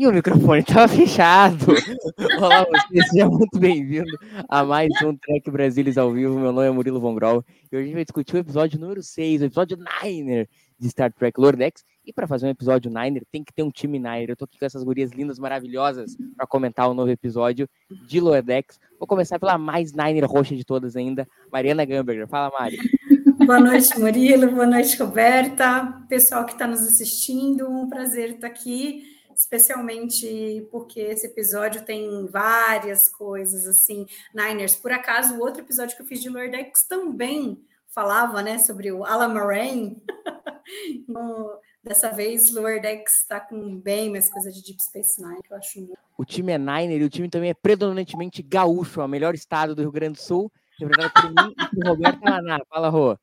E o microfone estava fechado. Olá, você seja muito bem-vindo a mais um Trek Brasilis ao vivo. Meu nome é Murilo Von Grau e hoje a gente vai discutir o episódio número 6, o episódio Niner de Star Trek Lordex. E para fazer um episódio Niner, tem que ter um time Niner. Eu tô aqui com essas gurias lindas, maravilhosas, para comentar o novo episódio de Lordex. Vou começar pela mais Niner roxa de todas ainda, Mariana Gamberger. Fala, Mari. Boa noite, Murilo. Boa noite, Roberta. Pessoal que está nos assistindo, um prazer estar aqui, especialmente porque esse episódio tem várias coisas assim. Niners, por acaso, o outro episódio que eu fiz de Lordex também falava, né, sobre o Alan Moraine. Então, dessa vez, Lower Decks está com bem mais coisa de Deep Space Nine, que eu acho muito. O time é Niner e o time também é predominantemente gaúcho, é o melhor estado do Rio Grande do Sul, representado por mim e por Roberto Maná. Fala, Rô.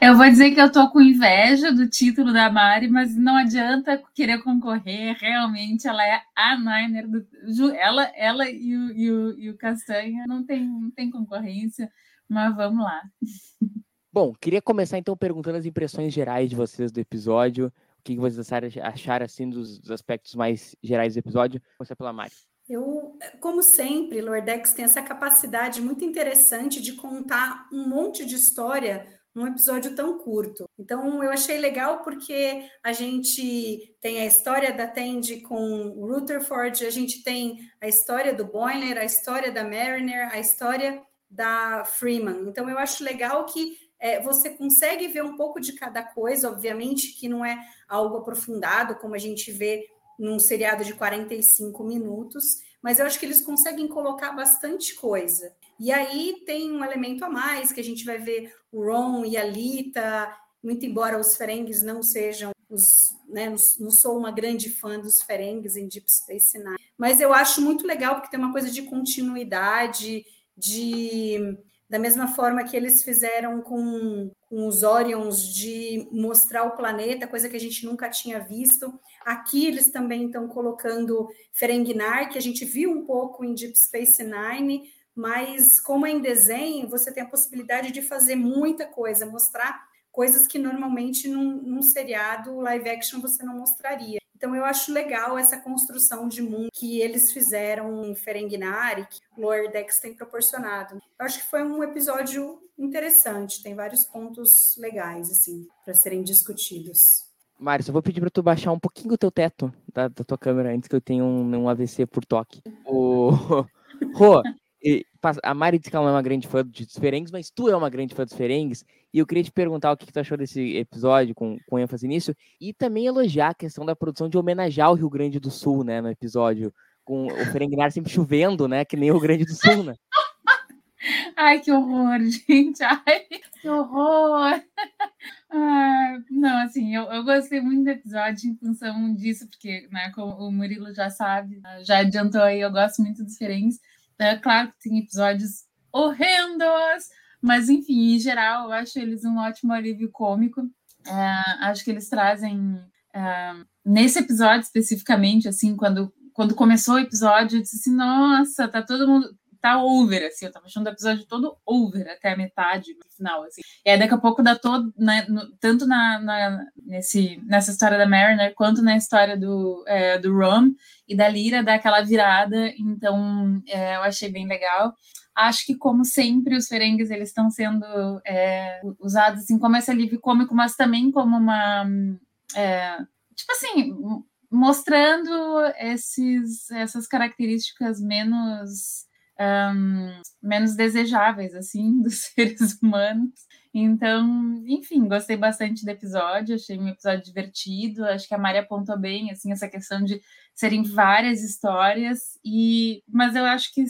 Eu vou dizer que eu tô com inveja do título da Mari, mas não adianta querer concorrer. Realmente, ela é a Niner. Do, ela, ela e, o, e, o, e o Castanha não tem, não tem concorrência, mas vamos lá. Bom, queria começar então perguntando as impressões gerais de vocês do episódio. O que vocês acharam, assim dos, dos aspectos mais gerais do episódio? Começar pela Mari. Eu, como sempre, Lordex tem essa capacidade muito interessante de contar um monte de história num episódio tão curto. Então, eu achei legal porque a gente tem a história da Tandy com o Rutherford, a gente tem a história do Boiler, a história da Mariner, a história da Freeman. Então, eu acho legal que é, você consegue ver um pouco de cada coisa, obviamente que não é algo aprofundado, como a gente vê num seriado de 45 minutos, mas eu acho que eles conseguem colocar bastante coisa. E aí tem um elemento a mais, que a gente vai ver o Ron e a Lita, muito embora os Ferengues não sejam os, né, não, sou uma grande fã dos Ferengues em Deep Space Nine, mas eu acho muito legal porque tem uma coisa de continuidade, de da mesma forma que eles fizeram com, com os Orions de mostrar o planeta, coisa que a gente nunca tinha visto. Aqui eles também estão colocando Ferenginar, que a gente viu um pouco em Deep Space Nine, mas como é em desenho, você tem a possibilidade de fazer muita coisa, mostrar coisas que normalmente num, num seriado live action você não mostraria. Então eu acho legal essa construção de mundo que eles fizeram em Ferenginar e que o Lower Decks tem proporcionado. Eu acho que foi um episódio interessante, tem vários pontos legais assim para serem discutidos. Mário, só vou pedir para tu baixar um pouquinho o teu teto da, da tua câmera antes que eu tenha um, um AVC por toque. O... Rô, a Mari disse que ela é uma grande fã dos Ferengues, mas tu é uma grande fã dos Ferengues, e eu queria te perguntar o que, que tu achou desse episódio, com, com ênfase nisso, e também elogiar a questão da produção de homenagear o Rio Grande do Sul, né, no episódio, com o Ferenginar sempre chovendo, né, que nem o Rio Grande do Sul, né? Ai, que horror, gente. Ai, que horror. Ah, não, assim, eu, eu gostei muito do episódio em função disso, porque, né, como o Murilo já sabe, já adiantou aí, eu gosto muito dos Ferengues. É claro que tem episódios horrendos, mas, enfim, em geral, eu acho eles um ótimo alívio cômico. É, acho que eles trazem, é, nesse episódio especificamente, assim, quando, quando começou o episódio, eu disse assim, nossa, tá todo mundo tá over, assim, eu tava achando o episódio todo over até a metade do final, assim. E aí daqui a pouco dá todo, né, no- tanto na, na- nesse, nessa história da Mariner, quanto na história do, é, do Rom e da Lyra, dá aquela virada, então é, eu achei bem legal. Acho que, como sempre, os Ferengues, eles estão sendo é, usados, assim, como esse alívio cômico, mas também como uma... é, tipo assim, mostrando esses, essas características menos um, menos desejáveis, assim, dos seres humanos. Então, enfim, gostei bastante do episódio, achei um episódio divertido. Acho que a Mari apontou bem, assim, essa questão de serem várias histórias, e mas eu acho que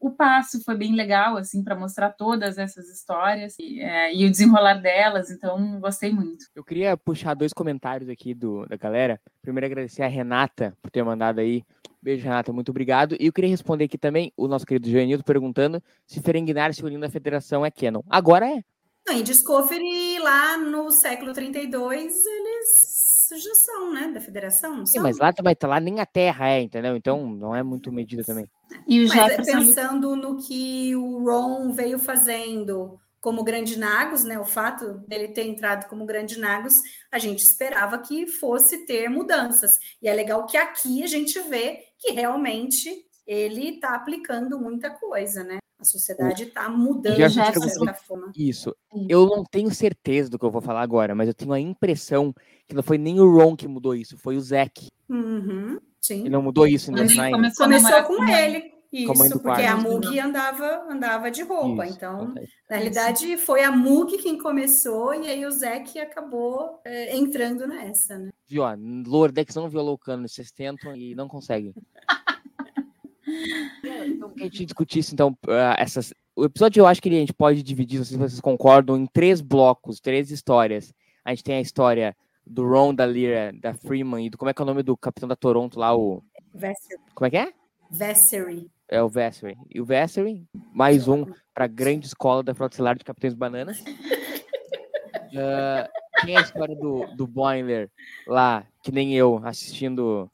o passo foi bem legal, assim, para mostrar todas essas histórias e, é, e, o desenrolar delas, então gostei muito. Eu queria puxar dois comentários aqui do, da galera. Primeiro, agradecer a Renata por ter mandado aí. Beijo, Renata, muito obrigado. E eu queria responder aqui também o nosso querido Joanildo perguntando se Ferengnar se unindo à federação é canon. Agora é. Em Discovery, lá no século 32, eles já são, né, da federação, Sim, mas lá também tá lá nem a Terra é, entendeu? Então não é muito medida também. E o mas é pensando no que o Ron veio fazendo como Grande Nagos, né? O fato dele ter entrado como Grande Nagos, a gente esperava que fosse ter mudanças. E é legal que aqui a gente vê que realmente ele está aplicando muita coisa, né? A sociedade está mudando de certa forma. Isso. Eu não tenho certeza do que eu vou falar agora, mas eu tenho a impressão que não foi nem o Ron que mudou isso, foi o Zack. Uhum, sim. Ele não mudou isso em Começou, começou com ele. Isso, porque a Mug andava, andava de roupa. Isso, então, acontece. na realidade, foi a Mug quem começou e aí o Zack acabou é, entrando nessa, né? Viu, ó, Lordex não violou o cano, vocês tentam e não conseguem. Então, que a gente discutisse, então, uh, essas. O episódio eu acho que a gente pode dividir, não sei se vocês concordam, em três blocos, três histórias. A gente tem a história do Ron, da Lyra, da Freeman e do. Como é que é o nome do capitão da Toronto lá? O. Vessery. Como é que é? Vessery. É o Vessery. E o Vessery, mais um para a grande escola da Frota Estelar de Capitães Bananas. uh, tem a história do, do Boiler lá, que nem eu, assistindo,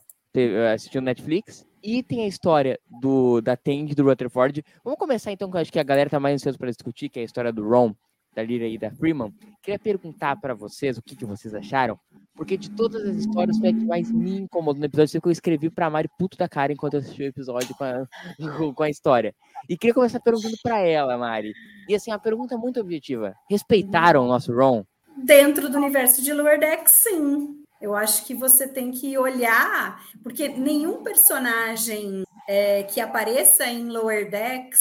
assistindo Netflix. E tem a história do da Tandy do Rutherford. Vamos começar então, que eu acho que a galera tá mais ansiosa para discutir, que é a história do Ron, da Lyra e da Freeman. Queria perguntar para vocês o que, que vocês acharam, porque de todas as histórias foi a que mais me incomodou no episódio, que eu escrevi pra Mari puto da cara enquanto eu assisti o episódio com a, com a história. E queria começar perguntando para ela, Mari. E assim, a pergunta muito objetiva. Respeitaram o nosso Ron? Dentro do universo de Lower Deck, sim. Eu acho que você tem que olhar, porque nenhum personagem é, que apareça em Lower Decks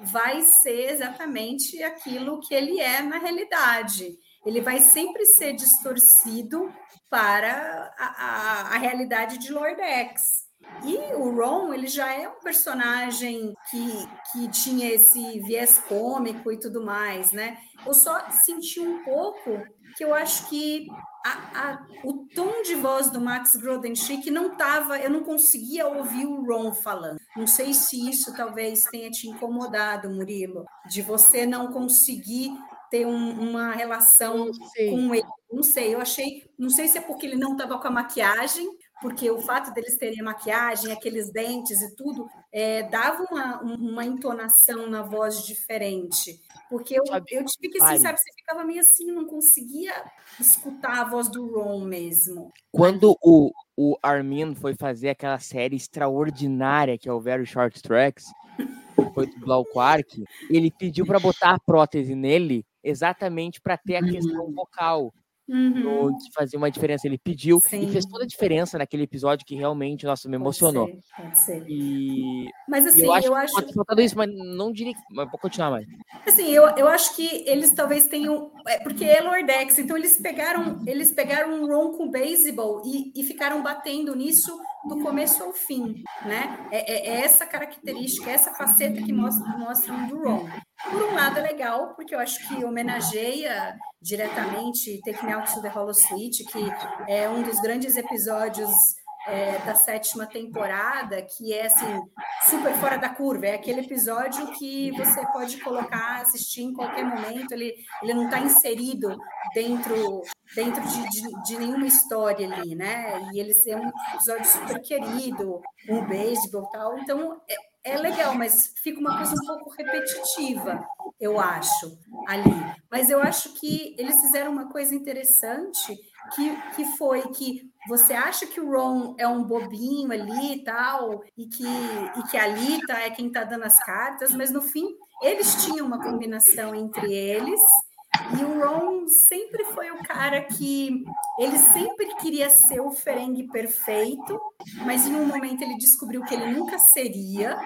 vai ser exatamente aquilo que ele é na realidade. Ele vai sempre ser distorcido para a, a, a realidade de Lower Decks. E o Ron, ele já é um personagem que, que tinha esse viés cômico e tudo mais, né? Eu só senti um pouco que eu acho que a, a, o tom de voz do Max Grodenchik não estava, eu não conseguia ouvir o Ron falando. Não sei se isso talvez tenha te incomodado, Murilo, de você não conseguir ter um, uma relação com ele. Não sei, eu achei, não sei se é porque ele não estava com a maquiagem, porque o fato deles terem maquiagem, aqueles dentes e tudo, é, dava uma, uma entonação na voz diferente. Porque eu, eu tive que, assim, sabe, você ficava meio assim, não conseguia escutar a voz do Ron mesmo. Quando o, o Armin foi fazer aquela série extraordinária que é o Very Short Tracks, foi dublar o Quark, ele pediu para botar a prótese nele exatamente para ter a questão uhum. vocal. Uhum. que fazia uma diferença. Ele pediu Sim. e fez toda a diferença naquele episódio que realmente, nossa, me emocionou. Pode ser, pode ser. E, mas assim, eu acho, eu acho... faltado isso, mas não diria, mas vou continuar mais. Assim, eu, eu acho que eles talvez tenham, é, porque é Lordex, então eles pegaram, eles pegaram um ron com beisebol e, e ficaram batendo nisso do começo ao fim, né? É, é, é essa característica, essa faceta que mostra, mostram do Ron. Por um lado é legal, porque eu acho que homenageia diretamente Take to the Hollow Switch, que é um dos grandes episódios é, da sétima temporada, que é assim, super fora da curva. É aquele episódio que você pode colocar, assistir em qualquer momento, ele, ele não está inserido dentro, dentro de, de, de, nenhuma história ali, né? E ele é um episódio super querido, um beisebol e tal. Então, é, é legal, mas fica uma coisa um pouco repetitiva, eu acho, ali. Mas eu acho que eles fizeram uma coisa interessante, que, que foi que você acha que o Ron é um bobinho ali e tal, e que, e que a Lita é quem está dando as cartas, mas no fim eles tinham uma combinação entre eles E o Ron sempre foi o cara que ele sempre queria ser o Ferengue perfeito, mas em um momento ele descobriu que ele nunca seria,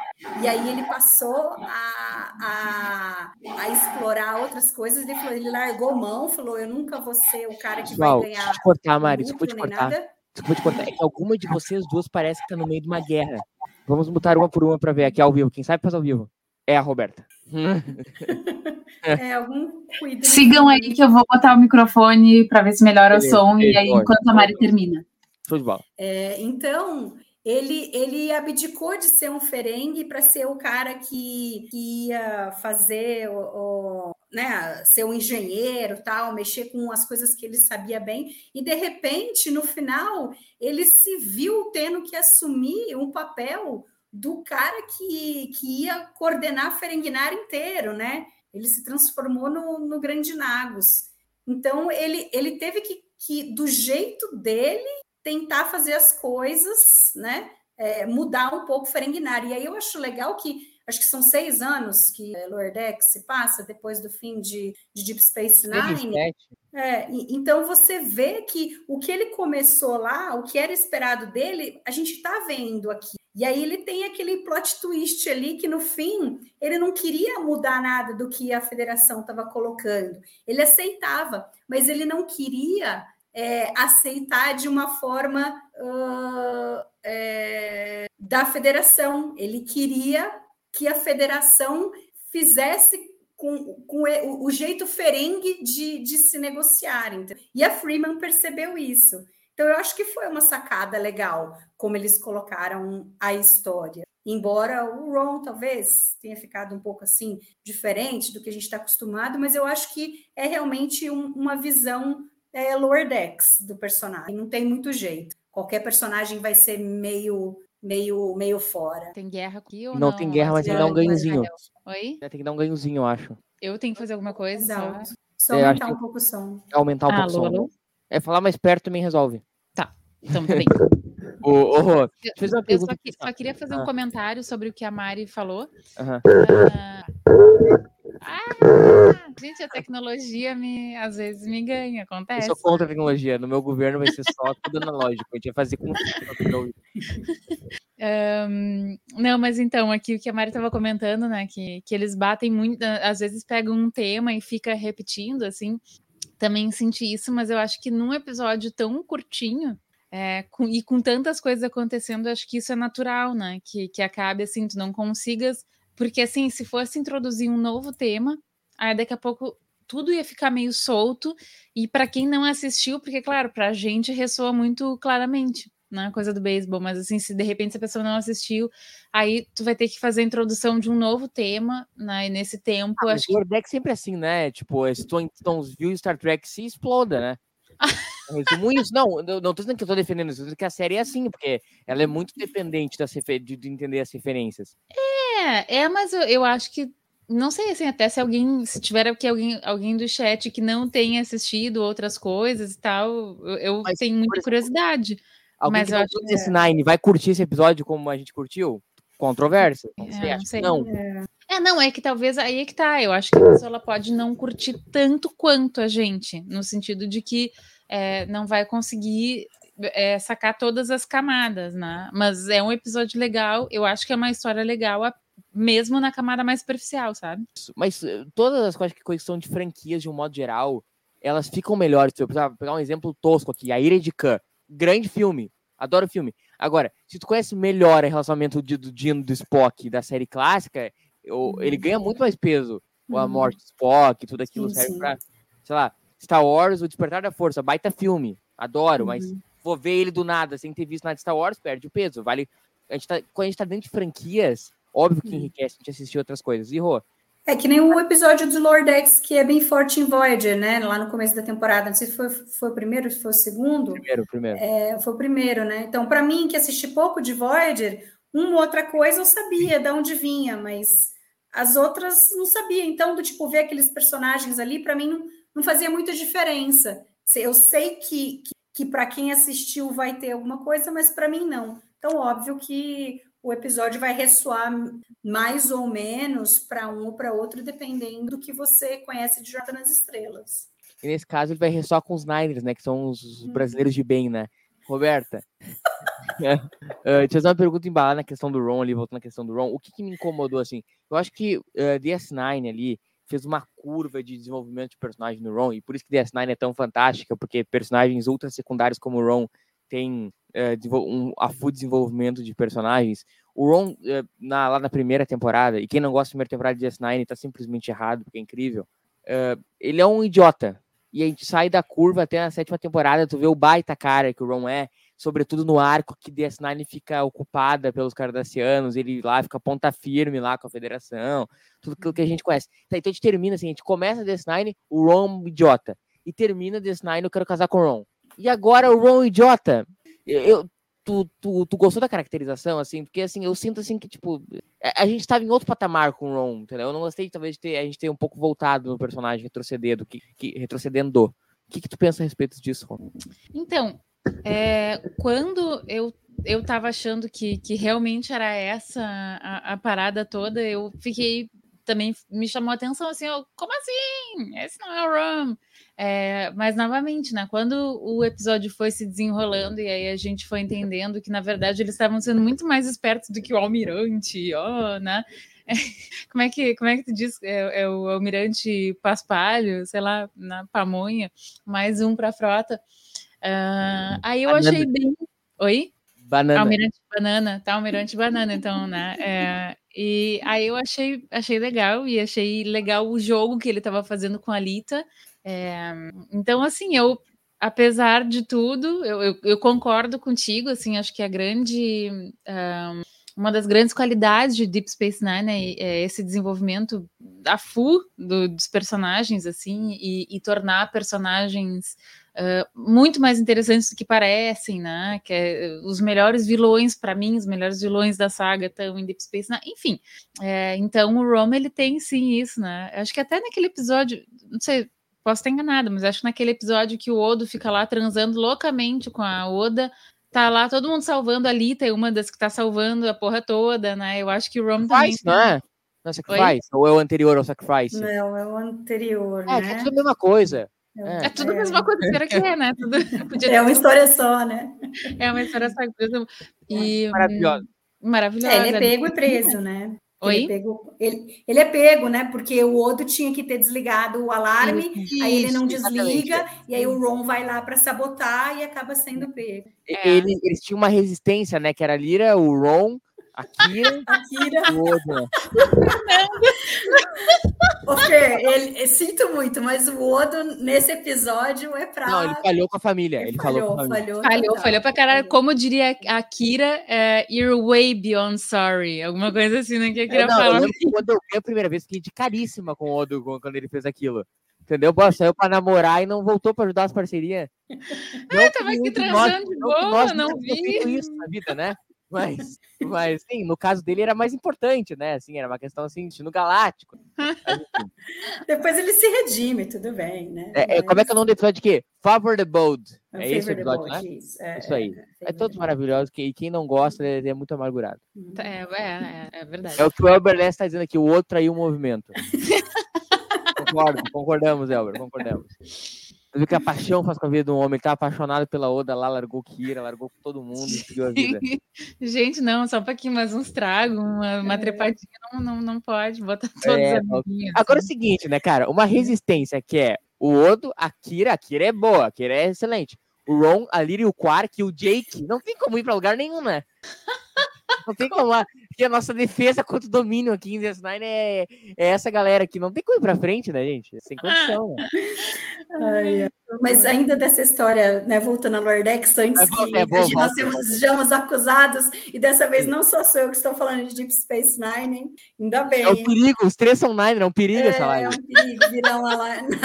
e aí ele passou a, a, a explorar outras coisas. Ele, falou, ele largou mão, falou: Eu nunca vou ser o cara que Pessoal, vai ganhar. desculpa te cortar, Mari, desculpa te cortar. nada. Desculpa te cortar. É que alguma de vocês duas parece que tá no meio de uma guerra. Vamos botar uma por uma pra ver aqui ao vivo. Quem sabe faz ao vivo. É a Roberta. É, algum cuidado. Sigam aí que eu vou botar o microfone para ver se melhora Beleza, o som e beleza, aí ótimo, enquanto a Mari ótimo. termina. De bola. É, então, ele, ele abdicou de ser um ferengue para ser o cara que, que ia fazer o, o- né, ser um engenheiro, tal, mexer com as coisas que ele sabia bem, e de repente, no final, ele se viu tendo que assumir um papel do cara que, que ia coordenar Ferenginar inteiro, né? Ele se transformou no, no Grande Nagus. Então, ele, ele teve que, que, do jeito dele, tentar fazer as coisas, né? É, mudar um pouco o Ferenginar. E aí eu acho legal que acho que são seis anos que Lordex se passa depois do fim de, de Deep Space Nine. 27. É, então você vê que o que ele começou lá, o que era esperado dele, a gente está vendo aqui. E aí ele tem aquele plot twist ali que no fim ele não queria mudar nada do que a federação estava colocando. Ele aceitava, mas ele não queria é, aceitar de uma forma ah, é, da federação. Ele queria que a federação fizesse com, com o, o jeito ferengue de, de se negociar. entendeu? E a Freeman percebeu isso. Então, eu acho que foi uma sacada legal como eles colocaram a história. Embora o Ron talvez tenha ficado um pouco assim diferente do que a gente está acostumado, mas eu acho que é realmente um- uma visão é, lower decks do personagem. Não tem muito jeito. Qualquer personagem vai ser meio, meio, meio fora. Tem guerra aqui ou Não não? tem guerra, mas tem que dar um ganhozinho. Oi? Tem que dar um ganhozinho, eu acho. Eu tenho que fazer alguma coisa? Só... Exato. Só É, acho aumentar um pouco o som. Aumentar um pouco o Alô, som. É falar mais perto também resolve. Então, tudo bem. Rô, deixa eu Eu só, que- só queria fazer um Ah. comentário sobre o que a Mari falou. Aham. Ah, ah, gente, a tecnologia me, às vezes me ganha, Eu acontece. sou contra a tecnologia. No meu governo vai ser só tudo analógico. A gente vai fazer com Ahn, não, mas então, aqui o que a Mari estava comentando, né, que, que eles batem muito, às vezes pegam um tema e fica repetindo, assim, também senti isso, mas eu acho que num episódio tão curtinho, é, com- e com tantas coisas acontecendo, acho que isso é natural, né, que, que acabe, assim, tu não consigas, porque, assim, se fosse introduzir um novo tema, aí daqui a pouco tudo ia ficar meio solto, e para quem não assistiu, porque, claro, pra gente ressoa muito claramente, né, coisa do beisebol, mas assim, se de repente a pessoa não assistiu, aí tu vai ter que fazer a introdução de um novo tema, né, e nesse tempo, Ah, acho o que Lordex sempre é assim, né? Tipo, se tu, então, viu Star Trek, se exploda, né? Resumo isso. Não, não tô dizendo que eu tô defendendo isso, tô que a série é assim, porque ela é muito dependente das de, de entender as referências. É, é, mas eu, eu acho que. Não sei assim, até se alguém, se tiver aqui alguém, alguém do chat que não tenha assistido outras coisas e tal, eu, eu Mas, tenho muita exemplo, curiosidade. Alguém Mas que não acho viu esse Nine vai curtir esse episódio como a gente curtiu? Controvérsia? É, não que sei. não? É, não, é que talvez aí é que tá. Eu acho que a pessoa ela pode não curtir tanto quanto a gente, no sentido de que é, não vai conseguir é, sacar todas as camadas, né? Mas é um episódio legal, eu acho que é uma história legal, mesmo na camada mais superficial, sabe? Mas eh, todas as coisas que coisas que são de franquias, de um modo geral, elas ficam melhores. Se eu precisar pegar um exemplo tosco aqui, A Ira de Khan. Grande filme. Adoro o filme. Agora, se tu conhece melhor o relacionamento de- do Dino do Spock da série clássica, eu- ele ganha muito mais peso. A Uhum. morte do Spock, tudo aquilo Sim, serve sim. pra, sei lá, Star Wars, O Despertar da Força, baita filme. Adoro, mas Uhum. vou ver ele do nada, sem ter visto nada de Star Wars, perde o peso. Vale. A gente tá, quando a gente tá dentro de franquias, óbvio que enriquece a gente assistir outras coisas. E, Rô, É que nem o episódio do Lordex, que é bem forte em Voyager, né? Lá no começo da temporada. Não sei se foi, foi o primeiro, se foi o segundo. primeiro, primeiro. É, foi o primeiro, né? Então, para mim, que assisti pouco de Voyager, uma outra coisa eu sabia de onde vinha, mas as outras não sabia. Então, do tipo, ver aqueles personagens ali, para mim, não, não fazia muita diferença. Eu sei que, que, que para quem assistiu vai ter alguma coisa, mas para mim não. Então, óbvio que o episódio vai ressoar mais ou menos para um ou para outro, dependendo do que você conhece de Jornada nas Estrelas. E nesse caso ele vai ressoar com os Niners, né? Que são os brasileiros de bem, né? Roberta. uh, deixa eu fazer uma pergunta embalada na questão do Ron ali, voltando na questão do Ron. O que, que me incomodou, assim? Eu acho que uh, DS9 ali fez uma curva de desenvolvimento de personagem no Ron, e por isso que DS9 é tão fantástica, porque personagens ultra secundários como o Ron têm uh, um, a full desenvolvimento de personagens. O Ron, uh, na, lá na primeira temporada, e quem não gosta da primeira temporada de DS9 tá simplesmente errado, porque é incrível. Uh, ele é um idiota. E a gente sai da curva até na sétima temporada, tu vê o baita cara que o Ron é, sobretudo no arco que DS9 fica ocupada pelos cardassianos, ele lá fica ponta firme lá com a federação, tudo aquilo que a gente conhece. Tá, então a gente termina assim, a gente começa DS9, o Ron idiota, e termina DS9, eu quero casar com o Ron. E agora o Ron idiota. Eu, tu, tu, tu gostou da caracterização, assim? Porque, assim, eu sinto, assim, que, tipo, a, gente estava em outro patamar com o Ron, entendeu? Eu não gostei, talvez, de ter, a gente ter um pouco voltado no personagem retrocedendo, que, que, retrocedendo. O que, que tu pensa a respeito disso, Ron? Então, é, quando eu eu estava achando que, que realmente era essa a, a, parada toda, eu fiquei também me chamou a atenção assim, ó, como assim? Esse não é o Ron. É, mas novamente, né? Quando o episódio foi se desenrolando e aí a gente foi entendendo que na verdade eles estavam sendo muito mais espertos do que o almirante, ó, né? É, como é que como é que tu diz? É, é o almirante Paspalho, sei lá, na pamonha, mais um para a frota. Uh, aí eu Banana. achei bem. Oi? Banana. Almirante Banana, tá? Almirante Banana, então, né? É, e aí eu achei, achei legal e achei legal o jogo que ele estava fazendo com a Lita. É, então, assim, eu, apesar de tudo, eu, eu, eu, concordo contigo, assim, acho que a grande. Um, uma das grandes qualidades de Deep Space Nine é, é esse desenvolvimento a full do, dos personagens, assim, e, e tornar personagens Uh, muito mais interessantes do que parecem, né? Que é, os melhores vilões, para mim, os melhores vilões da saga estão em Deep Space Nine. Enfim, é, então o Rom ele tem sim isso, né? Acho que até naquele episódio, não sei, posso estar enganada, mas acho que naquele episódio que o Odo fica lá transando loucamente com a Oda, tá lá todo mundo salvando a Lita, é uma das que tá salvando a porra toda, né? Eu acho que o Rom também. Não é? Não é Sacrifice? Oi? Ou é o anterior ao Sacrifice? Não, é o anterior, é, né? É, tudo a mesma coisa. É, é tudo a mesma coisa, será que é, né? Tudo, é uma história só, né? É uma história só. E, maravilhosa. Maravilhosa. É, ele é pego e preso, né? Oi? Ele, é pego, ele, ele, é pego, né? Porque o outro tinha que ter desligado o alarme, isso, aí ele não desliga, exatamente. e aí o Ron vai lá para sabotar e acaba sendo pego. Ele, eles tinham uma resistência, né? Que era a Lira, o Ron, a Kira, a Kira. o Odo. Ô, Fer, ele, sinto muito, mas o Odo, nesse episódio, é pra. Não, ele falhou com a família. Ele, ele falhou, falhou, falhou. Falhou, falhou pra caralho. Como diria a Kira, é, you're way beyond sorry. Alguma coisa assim, né? Que eu queria é, não, falar. Eu que quando eu vi a primeira vez, fiquei de caríssima com o Odo quando ele fez aquilo. Entendeu? Pô, saiu pra namorar e não voltou pra ajudar as parcerias. É, tava aqui transando de boa, não vi. isso na vida, né? Mas, mas sim, no caso dele era mais importante, né? Assim, era uma questão assim, no galáctico. Depois ele se redime, tudo bem, né? É, mas... é, como é que é o nome do episódio aqui? Favor the Bold. É esse episódio, bold, né? Isso, é, isso aí. É, todos maravilhosos, e quem não gosta é, é muito amargurado. É, é, é, verdade. É o que o Elber Less está dizendo aqui, o outro traiu o movimento. Concordo, concordamos, Elber, concordamos. Viu que a paixão faz com a vida do homem. Ele tá apaixonado pela Oda lá, largou Kira, largou todo mundo e seguiu a vida. Gente, não, só um pouquinho, mas uns tragos, uma, uma é. trepadinha não, não, não pode botar todos é, Agora é o seguinte, né, cara? Uma resistência que é o Odo, a Kira, a Kira é boa, a Kira é excelente. O Ron, a Lyria, o Quark e o Jake, não tem como ir pra lugar nenhum, né? Não tem como lá. Porque a nossa defesa contra o domínio aqui em DS9 é, é essa galera aqui. Não tem como ir pra frente, né, gente? Sem condição. Né? Ai, mas ainda dessa história, né, voltando a Lordex, antes é bom, que é bom, nós sejamos acusados, e dessa vez não só sou eu que estou falando de Deep Space Nine, hein? ainda bem. É um perigo, os três são Nine, é um perigo é, essa live. É um perigo, virar uma live,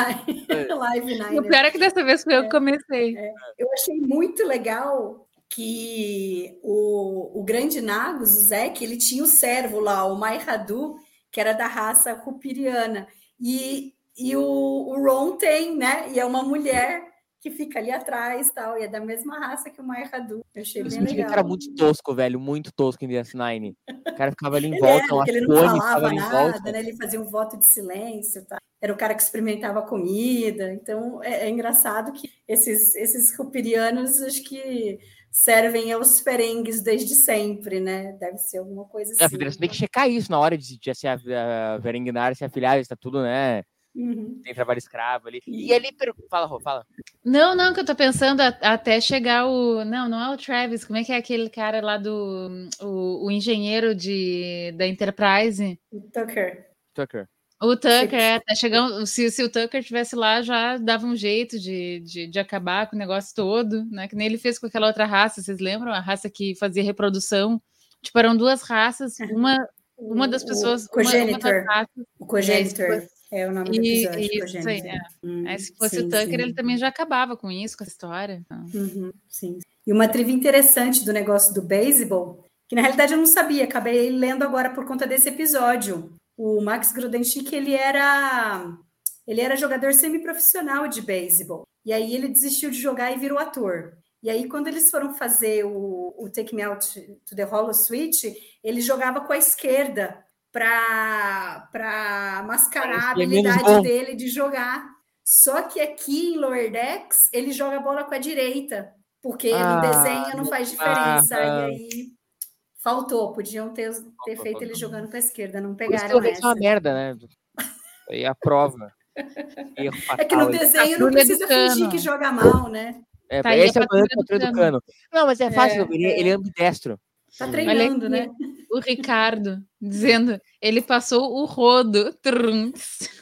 live Nine. O pior é que dessa vez foi eu que é, comecei. É, eu achei muito legal que o, o grande Nagus, o Zek, ele tinha o servo lá, o Maihadu, que era da raça Rupiriana. E, e o, o Ron tem, né? E é uma mulher que fica ali atrás tal, e é da mesma raça que o Mai Hadu. Eu achei Eu bem senti que legal. era muito tosco, velho, muito tosco em DS9. O cara ficava ali em Ele volta, era, uma porque ele não falava nada, volta. né? Ele fazia um voto de silêncio, tá? Era o cara que experimentava comida. Então é, é engraçado que esses esses cupirianos acho que servem aos ferengues desde sempre, né? Deve ser alguma coisa assim. É, a federação tem que checar isso na hora de, de se a, a Verengnar se afiliar, está tudo, né? Uhum. Tem trabalho escravo ali. E ali, per- fala, Rô, fala. Não, não, que eu tô pensando a- até chegar o. Não, não é o Travis. Como é que é aquele cara lá do. O, o engenheiro de, da Enterprise? Tucker. Tucker. O Tucker, é, até chegar. um- Se, se o Tucker estivesse lá, já dava um jeito de, de, de acabar com o negócio todo, né? Que nem ele fez com aquela outra raça, vocês lembram? A raça que fazia reprodução. Tipo, eram duas raças, uma, uma das pessoas. O uma, uma cogenitor. das raças. O cogenitor. É, se É o nome do E, episódio. e- isso aí, cogenitor. é. Hum, Aí, se fosse sim, o Tucker, sim. ele também já acabava com isso, com essa história. Uhum, sim. E uma trivia interessante do negócio do beisebol, que na realidade eu não sabia, acabei lendo agora por conta desse episódio. O Max Grodenchik, ele era ele era jogador semiprofissional de beisebol. E aí ele desistiu de jogar e virou ator. E aí quando eles foram fazer o, o Take Me Out to the Hollow Switch, ele jogava com a esquerda para mascarar a habilidade dele de jogar. Só que aqui em Lower Decks, ele joga a bola com a direita, porque Ah, no desenho não faz diferença. ah. E aí faltou, podiam ter, ter Faltou, feito ele jogando com a esquerda, não pegaram eu vejo uma essa. merda, né? Aí a prova. É que no desenho não Patrulha do precisa fingir que joga mal, né? É, Tá esse é o do Cano. Não, mas é fácil, É, ele, é. ele é ambidestro. Tá treinando, Olha né? aqui, o Ricardo dizendo, ele passou o rodo. Trunks.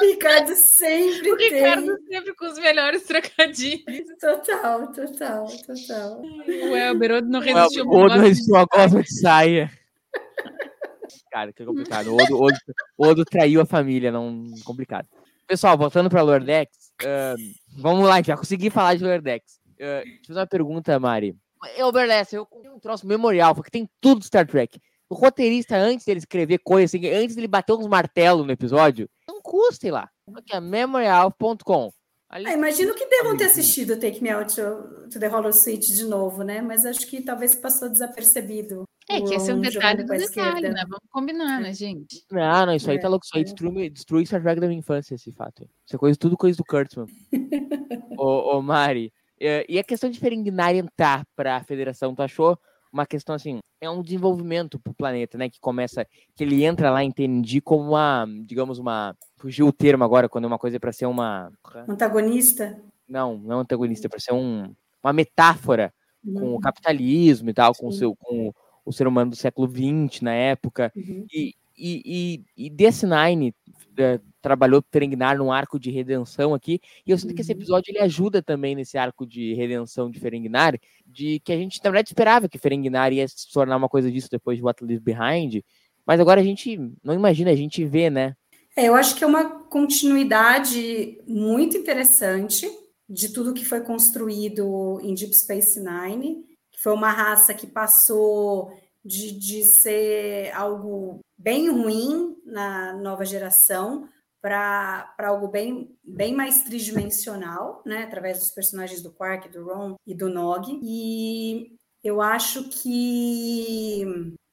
O Ricardo sempre O Ricardo tem. sempre com os melhores trocadilhos. Total, total, total. O Elber não O resistiu. Odo ao resistiu a gosma de saia. Cara, que complicado. O Odo, Odo, Odo traiu a família, não complicado. Pessoal, voltando para Lordex, vamos lá, já consegui falar de Lordex. Uh, deixa eu fazer uma pergunta, Mari. Eu, Berlessa, eu tenho um troço memorial, porque tem tudo do Star Trek. O roteirista, antes dele escrever coisa assim, antes dele bater uns martelos no episódio, não custa ir lá. Aqui é memorial.com. Ali Ah, imagino que devam ter assistido Take Me Out to, to the Hollow Switch de novo, né? Mas acho que talvez passou desapercebido. É, que esse é um detalhe do detalhe, esquerda. né? Vamos combinar, né, gente? Não, não, isso aí É, tá louco. Isso aí é. destrui, destrui Star Trek da minha infância, esse fato. Isso é coisa, tudo coisa do Kurtzman. ô, ô, Mari, é, e a questão de Ferenginar entrar pra federação, tu achou uma questão assim, é um desenvolvimento pro planeta, né, que começa, que ele entra lá em TND como uma, digamos, uma, fugiu o termo agora, quando uma coisa é pra ser uma, Antagonista? não, não antagonista, é pra ser um, uma metáfora com o Uhum, capitalismo e tal, com o seu, com o ser humano do século XX na época, uhum. e, e, e, e DS9 eh, trabalhou Ferengnar num arco de redenção aqui, e eu sinto que esse Uhum. episódio ele ajuda também nesse arco de redenção de Ferengnar, de que a gente na verdade esperava que Ferengnar ia se tornar uma coisa disso depois de What Leave Behind, mas agora a gente não imagina, a gente vê, né? É, eu acho que é uma continuidade muito interessante de tudo que foi construído em Deep Space Nine, que foi uma raça que passou de, de ser algo bem ruim na nova geração para algo bem, bem mais tridimensional, né? Através dos personagens do Quark, do Ron e do Nog. E eu acho que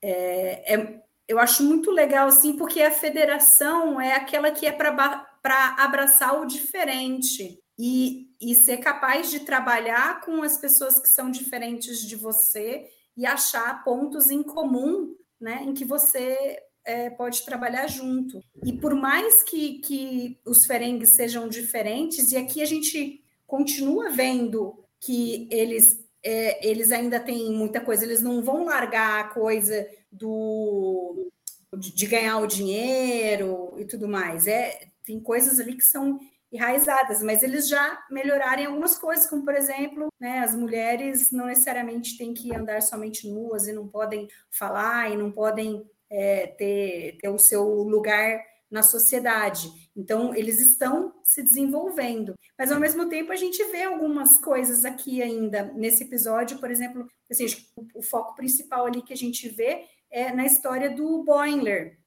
é, é eu acho muito legal, assim, porque a federação é aquela que é para abraçar o diferente e, e ser capaz de trabalhar com as pessoas que são diferentes de você e achar pontos em comum, né, em que você é, pode trabalhar junto. E por mais que, que os ferengues sejam diferentes, e aqui a gente continua vendo que eles, é, eles ainda têm muita coisa, eles não vão largar a coisa do de, de ganhar o dinheiro e tudo mais. É, tem coisas ali que são enraizadas, mas eles já melhoraram algumas coisas, como por exemplo, né, as mulheres não necessariamente têm que andar somente nuas e não podem falar e não podem é, ter, ter o seu lugar na sociedade. Então, eles estão se desenvolvendo. Mas, ao mesmo tempo, a gente vê algumas coisas aqui ainda nesse episódio, por exemplo, assim, o, o foco principal ali que a gente vê é na história do Boimler,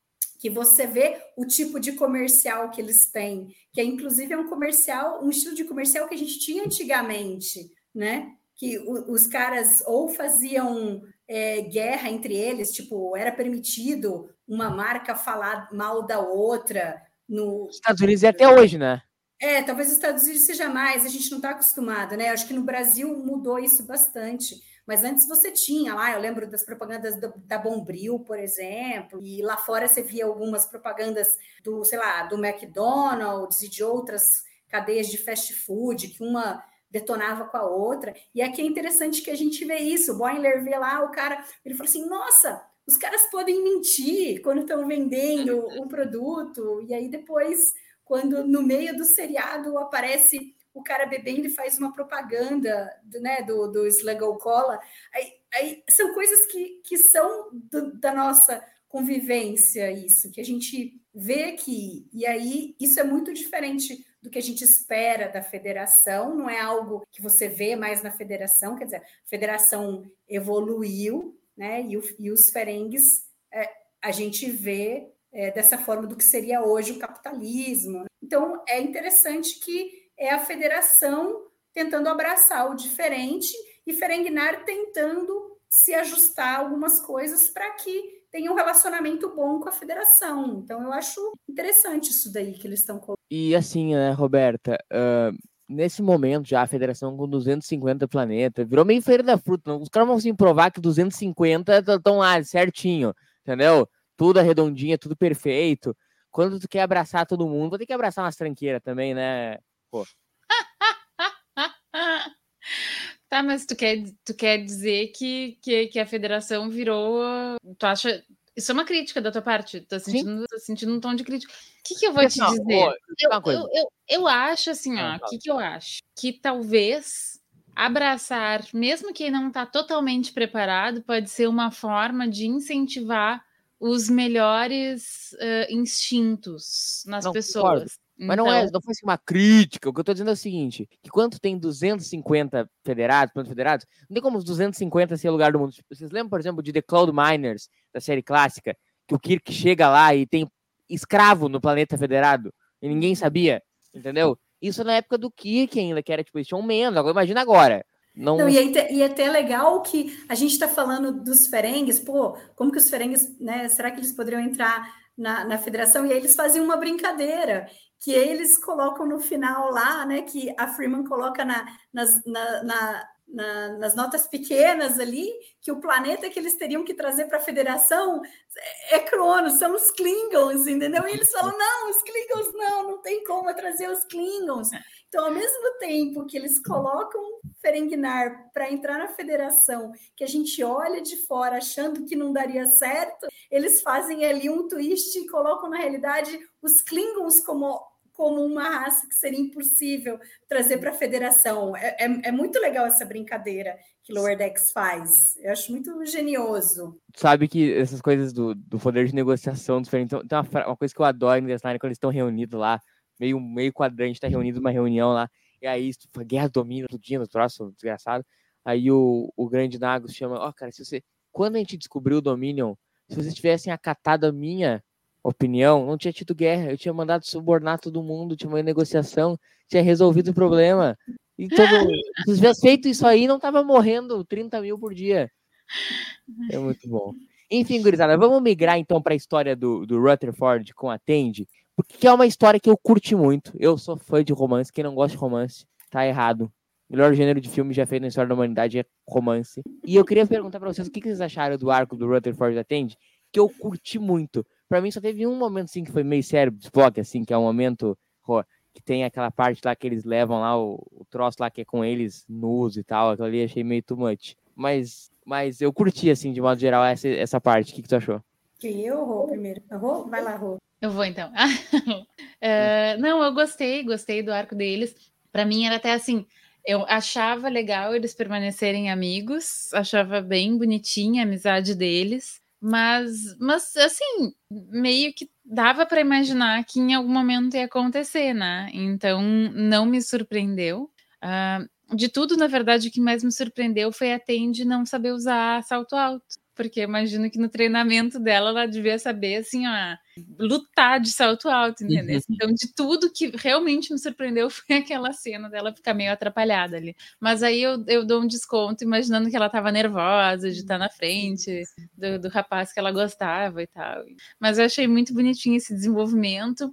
que você vê o tipo de comercial que eles têm, que é inclusive é um comercial, um estilo de comercial que a gente tinha antigamente, né? Que o, os caras ou faziam é, guerra entre eles, tipo, era permitido uma marca falar mal da outra. No... Estados Unidos é até hoje, né? É, talvez os Estados Unidos seja mais, a gente não está acostumado, né? Acho que no Brasil mudou isso bastante. Mas antes você tinha lá, eu lembro das propagandas do, da Bombril, por exemplo, e lá fora você via algumas propagandas do, sei lá, do McDonald's e de outras cadeias de fast food, que uma detonava com a outra. E aqui é interessante que a gente vê isso. O Boiler vê lá o cara, ele falou assim: nossa, os caras podem mentir quando estão vendendo o produto, e aí depois, quando no meio do seriado aparece o cara bebendo e faz uma propaganda né, do, do Sluggle Cola. Aí, aí, são coisas que, que são do, da nossa convivência, isso, que a gente vê aqui. E aí, isso é muito diferente do que a gente espera da federação, não é algo que você vê mais na federação, quer dizer, a federação evoluiu, né? E, o, e os ferengues é, a gente vê é, dessa forma do que seria hoje o capitalismo. Então, é interessante que é a federação tentando abraçar o diferente e Ferengnar tentando se ajustar algumas coisas para que tenha um relacionamento bom com a federação. Então, eu acho interessante isso daí que eles estão colocando. E assim, né, Roberta, uh, nesse momento já a federação com 250 planetas virou meio feira da fruta. Os caras vão assim provar que 250 estão lá certinho, entendeu? Tudo arredondinho, tudo perfeito. Quando tu quer abraçar todo mundo, vou ter que abraçar umas tranqueiras também, né? Pô. tá, mas tu quer, tu quer dizer que, que, que a federação virou. Tu acha. Isso é uma crítica da tua parte. Tô sentindo, tô sentindo um tom de crítica. O que, que eu vou te dizer? eu, eu, eu, eu, acho assim, ó. O que, que eu acho? Que talvez abraçar, mesmo quem não está totalmente preparado, pode ser uma forma de incentivar os melhores uh, instintos nas não, pessoas. Concordo. Mas então... não, é, não foi assim uma crítica. O que eu tô dizendo é o seguinte: que quando tem 250 federados, planos federados, não tem como os 250 ser lugar do mundo. Vocês lembram, por exemplo, de The Cloud Miners, da série clássica, que o Kirk chega lá e tem escravo no planeta federado e ninguém sabia, entendeu? Isso na época do Kirk ainda, que era tipo, eles tinham menos. Agora imagina agora. Não... Não, e, é, e é até legal que a gente está falando dos ferengues, pô, como que os ferengues, né? Será que eles poderiam entrar na, na federação? E aí eles faziam uma brincadeira, que eles colocam no final lá, né? Que a Freeman coloca na, nas, na, na, na, nas notas pequenas ali, que o planeta que eles teriam que trazer para a federação é Cronos, são os Klingons, entendeu? E eles falam: não, os Klingons não, não tem como trazer os Klingons. Então, ao mesmo tempo que eles colocam Ferengnar para entrar na federação, que a gente olha de fora achando que não daria certo, eles fazem ali um twist e colocam na realidade os Klingons como como uma raça que seria impossível trazer para a federação. É, é, é, muito legal essa brincadeira que Lower Decks faz. Eu acho muito genioso. Sabe que essas coisas do, do poder de negociação diferente. Então, tem uma, uma, coisa que eu adoro em Destiny quando eles estão reunidos lá, meio, meio quadrante, está reunido numa reunião lá, e aí a guerra domina dia no troço, desgraçado. Aí o, o grande Nagus chama, ó, oh, cara, se você. Quando a gente descobriu o Dominion, se vocês tivessem acatado a minha opinião, não tinha tido guerra, eu tinha mandado subornar todo mundo, tinha uma negociação, tinha resolvido o problema. E todo, se tivesse feito isso aí, não tava morrendo 30 mil por dia. É muito bom. Enfim, gurizada, vamos migrar então para a história do, do Rutherford com a Tandy, porque é uma história que eu curti muito. Eu sou fã de romance, quem não gosta de romance, tá errado. O melhor gênero de filme já feito na história da humanidade é romance. E eu queria perguntar para vocês o que vocês acharam do arco do Rutherford da Tandy, que eu curti muito. Pra mim só teve um momento assim que foi meio sério, Spock, assim, que é um momento ó, que tem aquela parte lá que eles levam lá o, o troço lá que é com eles nus e tal. Aquilo ali achei meio too much. Mas, mas eu curti, assim, de modo geral, essa, essa parte. O que, que tu achou? Quem eu, Rô, primeiro? Rô? Vai lá, Rô. Eu vou então. uh, não, eu gostei, gostei do arco deles. Para mim era até assim, eu achava legal eles permanecerem amigos, achava bem bonitinha a amizade deles. Mas, mas assim, meio que dava para imaginar que em algum momento ia acontecer, né? Então não me surpreendeu. Uh, de tudo, na verdade, o que mais me surpreendeu foi a Tende não saber usar salto alto. Porque imagino que no treinamento dela ela devia saber, assim, ó, lutar de salto alto, entendeu? Uhum. Então, de tudo que realmente me surpreendeu foi aquela cena dela ficar meio atrapalhada ali. Mas aí eu, eu dou um desconto, imaginando que ela tava nervosa de estar na frente do, do rapaz que ela gostava e tal. Mas eu achei muito bonitinho esse desenvolvimento.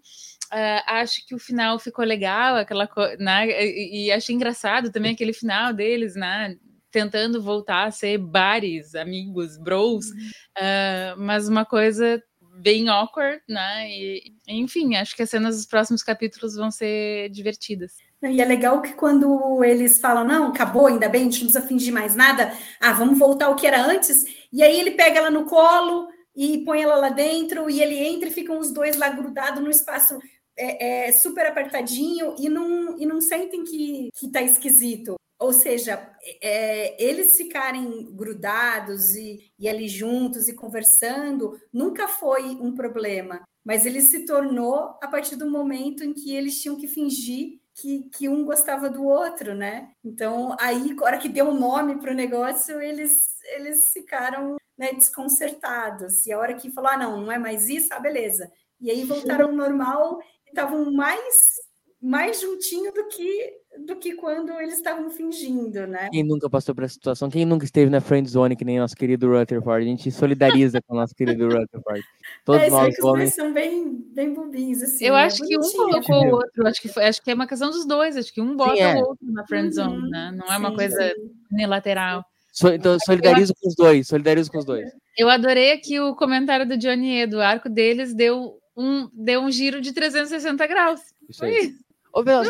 Uh, acho que o final ficou legal, aquela co- né? E, e achei engraçado também aquele final deles, né? Tentando voltar a ser bares, amigos, bros, uh, mas uma coisa bem awkward, né? E, enfim, acho que as cenas dos próximos capítulos vão ser divertidas. E é legal que quando eles falam, não, acabou, ainda bem, a gente não precisa fingir mais nada, ah, vamos voltar ao que era antes, e aí ele pega ela no colo e põe ela lá dentro, e ele entra e ficam os dois lá grudados no espaço é, é, super apertadinho e não, e não sentem que, que tá esquisito. Ou seja, é, eles ficarem grudados e, e ali juntos e conversando nunca foi um problema, mas ele se tornou a partir do momento em que eles tinham que fingir que, que um gostava do outro, né? Então, aí, hora que deu um nome para o negócio, eles, eles ficaram né, desconcertados. E a hora que falou, ah, não, não é mais isso, ah, beleza. E aí voltaram ao normal estavam mais mais juntinho do que do que quando eles estavam fingindo, né? Quem nunca passou por essa situação? Quem nunca esteve na friend zone que nem nosso querido Rutherford? A gente solidariza com o nosso querido Rutherford. Todos é, nós que os homens. dois são bem, bem bobinhos, assim. Eu acho que um colocou o outro, acho que, foi, acho que é uma questão dos dois, acho que um bota Sim, é. o outro na friend zone, Uhum, né? Não é uma sim, coisa sim. unilateral. So- então, solidarizo com os dois, solidarizo com os dois. Eu adorei aqui o comentário do Johnny E, do arco deles deu um, deu um giro de 360 graus. Isso aí. Ô, eu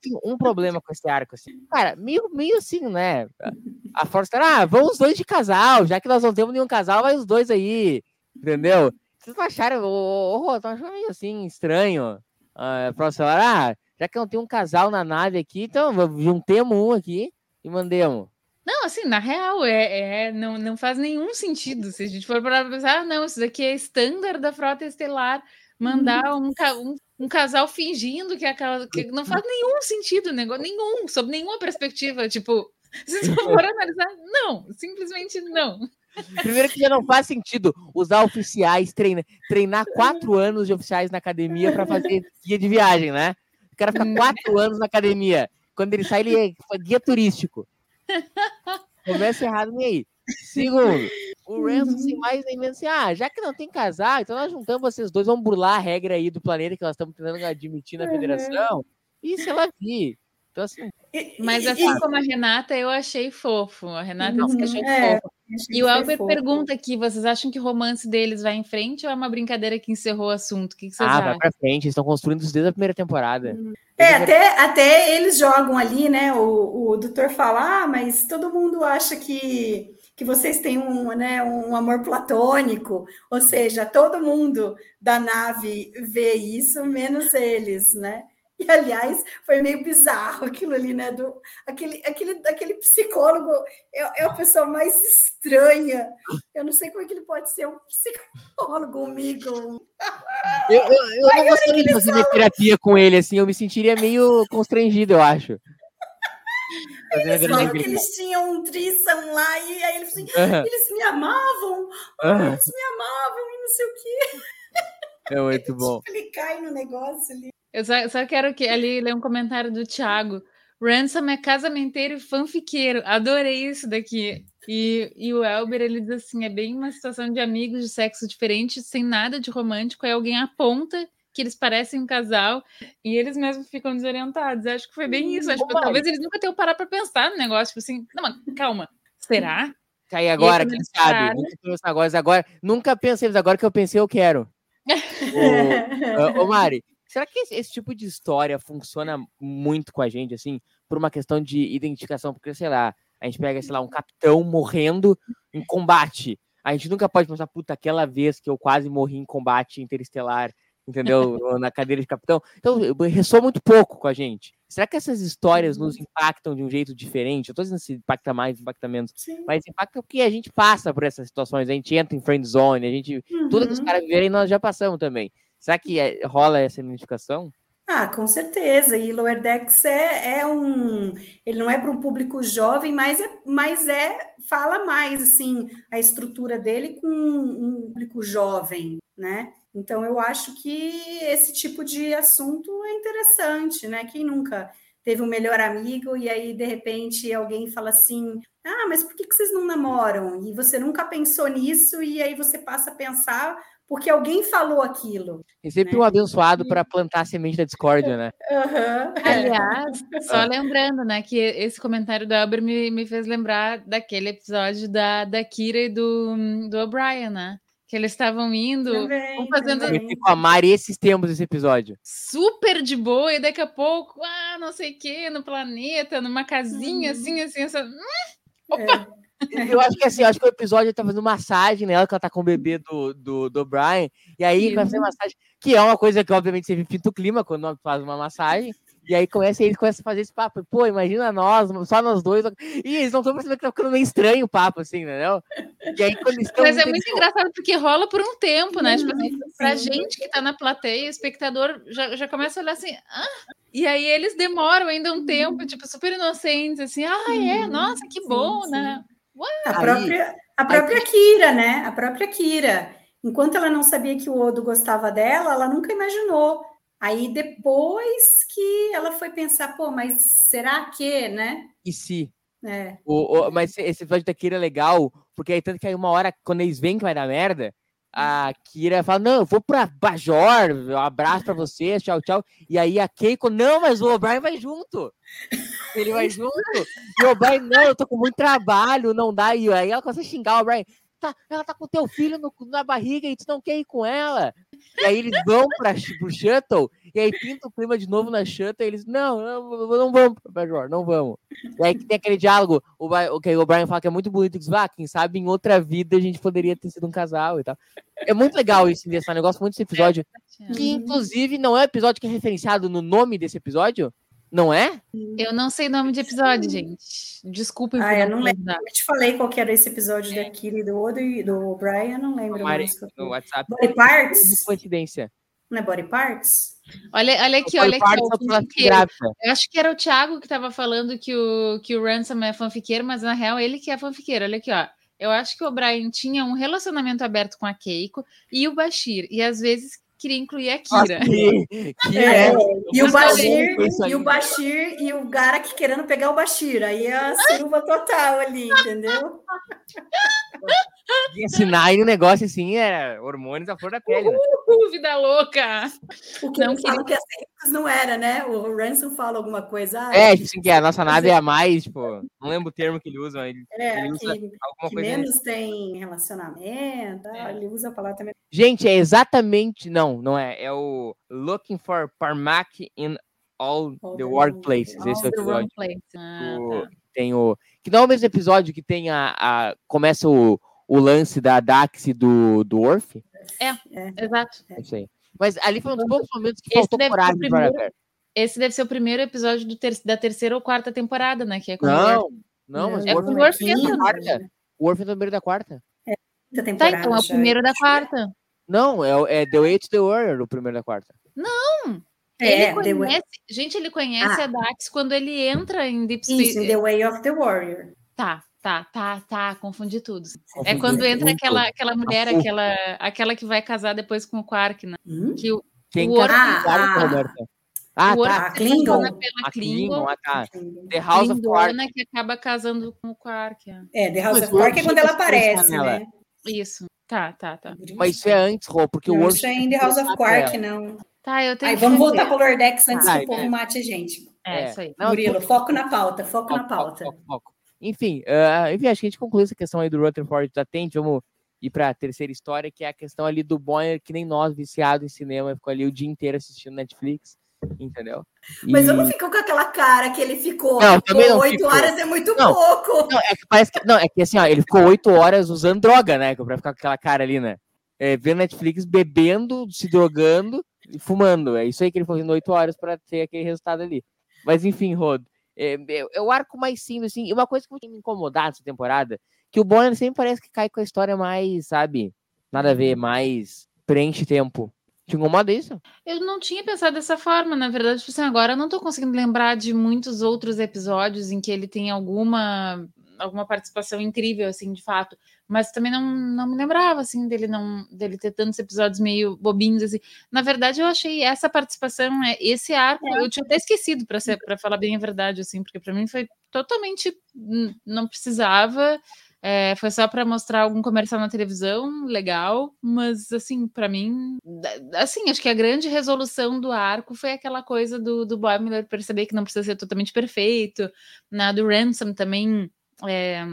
tenho um problema com esse arco, assim. Cara, meio, meio assim, né? A Força, ah, vão os dois de casal, já que nós não temos nenhum casal, vai os dois aí, entendeu? Vocês não acharam, ô, ô, achando meio assim, estranho. Ah, pra você falar, ah, já que não tem um casal na nave aqui, então juntemos um aqui e mandemos. Não, assim, na real, é, é, não, não faz nenhum sentido. Se a gente for para pensar, ah, não, isso daqui é estándar da frota estelar, mandar um, ca- um, um casal fingindo que é aquela. Que não faz nenhum sentido, negócio, nenhum, sob nenhuma perspectiva. Tipo, se você for analisar, não, simplesmente não. Primeiro que já não faz sentido usar oficiais, treina, treinar quatro anos de oficiais na academia para fazer guia de viagem, né? O cara fica quatro anos na academia. Quando ele sai, ele é guia turístico. Começa errado nem aí. Segundo, o Ransom sem mais nem menos assim, ah, já que não tem casal, então nós juntamos vocês dois, vamos burlar a regra aí do planeta que nós estamos tentando admitir na federação. E se ela vir. Então, assim, Mas assim como a Renata, eu achei fofo. A Renata disse que achou É, fofo. E o Albert fofo. pergunta aqui: vocês acham que o romance deles vai em frente ou é uma brincadeira que encerrou o assunto? O que, que vocês ah, vai acham? pra frente, eles estão construindo isso desde a primeira temporada. É, até, até eles jogam ali, né? O, o doutor fala, ah, mas todo mundo acha que, que vocês têm um, né, um amor platônico, ou seja, todo mundo da nave vê isso, menos eles, né? E, aliás, foi meio bizarro aquilo ali, né? Do, aquele, aquele, aquele psicólogo é, é a pessoa mais estranha. Eu não sei como é que ele pode ser um psicólogo, amigo. Eu, eu, eu não gostaria de fazer minha terapia com ele, assim, eu me sentiria meio constrangido, eu acho. Fazendo Eles falam que eles tinham um tríção lá, e aí ele falou assim, eles me amavam, eles me amavam, e não sei o quê. É muito bom. Ele cai no negócio ali. Eu só, só quero que ali ler um comentário do Thiago. Ransom é casamenteiro e fanfiqueiro. Adorei isso daqui. E, e o Elber, ele diz assim: é bem uma situação de amigos de sexo diferente, sem nada de romântico. Aí alguém aponta que eles parecem um casal e eles mesmos ficam desorientados. Acho que foi bem isso. Acho que talvez eles nunca tenham parado para pensar no negócio. Tipo assim, não, mas calma, será? Aí agora, quem sabe? agora, agora, nunca pensei, mas agora que eu pensei, eu quero. ô, ô, Mari, será que esse, esse tipo de história funciona muito com a gente, assim, por uma questão de identificação? Porque, sei lá, a gente pega, sei lá, um capitão morrendo em combate. A gente nunca pode pensar, puta, aquela vez que eu quase morri em combate interestelar, entendeu? Na cadeira de capitão. Então, ressoa muito pouco com a gente. Será que essas histórias nos impactam de um jeito diferente? Eu tô dizendo se impacta mais, impacta menos. Sim. Mas impacta porque a gente passa por essas situações, a gente entra em friend zone, a gente. Tudo que os Uhum. caras viverem, nós já passamos também. Será que é- rola essa identificação? Ah, com certeza. E Lower Decks é, é um. Ele não é para um público jovem, mas é, mas é fala mais assim a estrutura dele com um público jovem, né? Então eu acho que esse tipo de assunto é interessante, né? Quem nunca teve um melhor amigo e aí de repente alguém fala assim: "Ah, mas por que que vocês não namoram?" E você nunca pensou nisso e aí você passa a pensar porque alguém falou aquilo. É sempre né? um abençoado para plantar a semente da discórdia, né? Uhum. Aliás, só lembrando, né, que esse comentário do Elber me, me fez lembrar daquele episódio da, da Kira e do, do O'Brien, né? Que eles estavam indo, também, fazendo. também. Com a Mari esses tempos esse episódio. Super de boa, e daqui a pouco, ah, não sei o que, no planeta, numa casinha, Uhum. assim, assim, essa. É. Eu acho que assim, eu acho que o episódio tá fazendo massagem nela, que ela tá com o bebê do, do, do Brian, e aí vai fazer massagem, que é uma coisa que obviamente sempre pinta o clima quando faz uma massagem. E aí começa, eles começam a fazer esse papo. Pô, imagina nós, só nós dois. E eles não estão percebendo que tá ficando meio estranho o papo, assim, entendeu? E aí quando eles estão. Mas é muito engraçado porque rola por um tempo, né? Tipo assim, pra sim. gente que tá na plateia, o espectador já, já começa a olhar assim, ah! E aí eles demoram ainda um tempo, tipo, super inocentes, assim, ah, é, nossa, que Sim, bom, sim. né? A Aí- própria, a própria Kira, né? A própria Kira. Enquanto ela não sabia que o Odo gostava dela, ela nunca imaginou. Aí depois que ela foi pensar, pô, mas será que, né? E se? É. O, o- mas esse episódio da Kira é legal, porque aí tanto que aí uma hora, quando eles veem que vai dar merda, a Kira fala, não, eu vou pra Bajor, um abraço pra vocês, tchau, tchau. E aí a Keiko, não, mas o O'Brien vai junto. Ele vai junto. E o O'Brien, não, eu tô com muito trabalho, não dá. E aí ela começa a xingar o O'Brien. Tá, ela tá com teu filho no- na barriga e tu não quer ir com ela. E aí eles vão pra, pro shuttle, e aí pinta o clima de novo na shuttle, e eles, não, não, não vamos não vamos. E aí que tem aquele diálogo, o, o que o Brian fala que é muito bonito, que diz, ah, quem sabe em outra vida a gente poderia ter sido um casal e tal. É muito legal isso, esse negócio muito desse episódio, que inclusive não é um episódio que é referenciado no nome desse episódio, não é? Eu não sei nome de episódio, gente. Desculpem Ah, eu não lembro. Eu te falei qual que era esse episódio da Kira e do Odo e do Brian, não lembro Mari, mais. no WhatsApp. Body Que Parts? coincidência. Não é Body Parts? Olha, olha aqui, olha aqui. o fanfiqueiro. grávida. Eu acho que era o Thiago que estava falando que o, que o Ransom é fanfiqueiro, mas na real ele que é fanfiqueiro. Olha aqui, ó. Eu acho que o Brian tinha um relacionamento aberto com a Keiko e o Bashir, e às vezes queria incluir a Kira. Que, que É, é. E o Bashir, e o. Bashir e o Garak querendo pegar o Bashir. Aí é a Silva total ali, entendeu? E assinar aí um negócio assim, é hormônios à flor da pele. né? Uhul, vida louca! O que Não fala que as sectas não era, né? O Ransom fala alguma coisa. ah, É, tipo assim, que a nossa nave é a mais, tipo, não lembro o termo que ele usa, mas ele, é, ele usa que, alguma que coisa. menos tem relacionamento. ah, É. Ele usa a palavra também. Gente, é exatamente. Não, não é. É o Looking for Parmac in All All the Workplaces. all Esse é o episódio. Ah, tá. Tem o. Que não é o mesmo episódio que tem a. a- começa o, o lance da Dax e do, do Orf. Exato. É isso aí. Mas ali foi um dos poucos momentos que Esse faltou deve ser o coragem primeiro- ver. Esse deve ser o primeiro episódio do ter- da terceira ou quarta temporada, né? Que é Não, Orf- não, mas É o Orf é Orf o primeiro da entra, quarta. O Orf é o primeiro da quarta. Quinta Tá, então é o primeiro da quarta. Não, é, é The Way to the Warrior, o primeiro da quarta. É, ele conhece, gente, ele conhece Ah. a Dax quando ele entra em Deep Isso, Space. em The Way of the Warrior. Tá, tá, tá, tá, confundi tudo. É Confundi quando entra aquela, aquela mulher, Ufa. aquela, aquela que vai casar depois com o Quark, né? Hum? Que o, Quem O é Quarta, Ah? Ah, o tá. a Klingon. pela A Klingon, Klingon, ah, tá. The House of Quark. Klingona, que acaba casando com o Quark. é. É, The House Mas of Quark é o quando ela aparece, né? Isso. Tá, tá, tá. Mas isso é antes, Rô, porque o Não, Orf. isso é em The House of Quark, não. Tá, eu tenho Aí vamos voltar para o Lordex antes que o povo mate a gente. É, isso aí. Não, Murilo, foco na pauta, foco na Foco, pauta. foco, foco, foco. Enfim, ah, enfim, acho que a gente concluiu essa questão aí do Rutherford da Tente. Vamos ir para a terceira história, que é a questão ali do Bonner, que nem nós, viciado em cinema, ficou ali o dia inteiro assistindo Netflix, entendeu? Mas eu E- não fico com aquela cara que ele ficou. Não, também não Oito horas é muito Não. pouco. Não, é que parece que. Não, é que assim, ó, ele ficou oito horas usando droga, né? Pra ficar com aquela cara ali, né? É, vendo Netflix, bebendo, se drogando e fumando. É isso aí que ele foi fazendo oito horas pra ter aquele resultado ali. Mas enfim, Rodo. É, é, é o arco mais simples, assim. E uma coisa que me incomodar nessa temporada, que o Bonner sempre parece que cai com a história mais, sabe? Nada a ver, mais preenche tempo. Te incomoda isso? Eu não tinha pensado dessa forma, na verdade, tipo assim, agora eu não tô conseguindo lembrar de muitos outros episódios em que ele tem alguma alguma participação incrível, assim, de fato. Mas também não, não me lembrava, assim, dele não dele ter tantos episódios meio bobinhos, assim. Na verdade, eu achei essa participação, é, esse arco, eu tinha até esquecido, para falar bem a verdade, assim, porque para mim foi totalmente. Não precisava. É, foi só para mostrar algum comercial na televisão, legal, mas assim, para mim, assim, acho que a grande resolução do arco foi aquela coisa do, do Bob Miller perceber que não precisa ser totalmente perfeito, na do Ransom também é,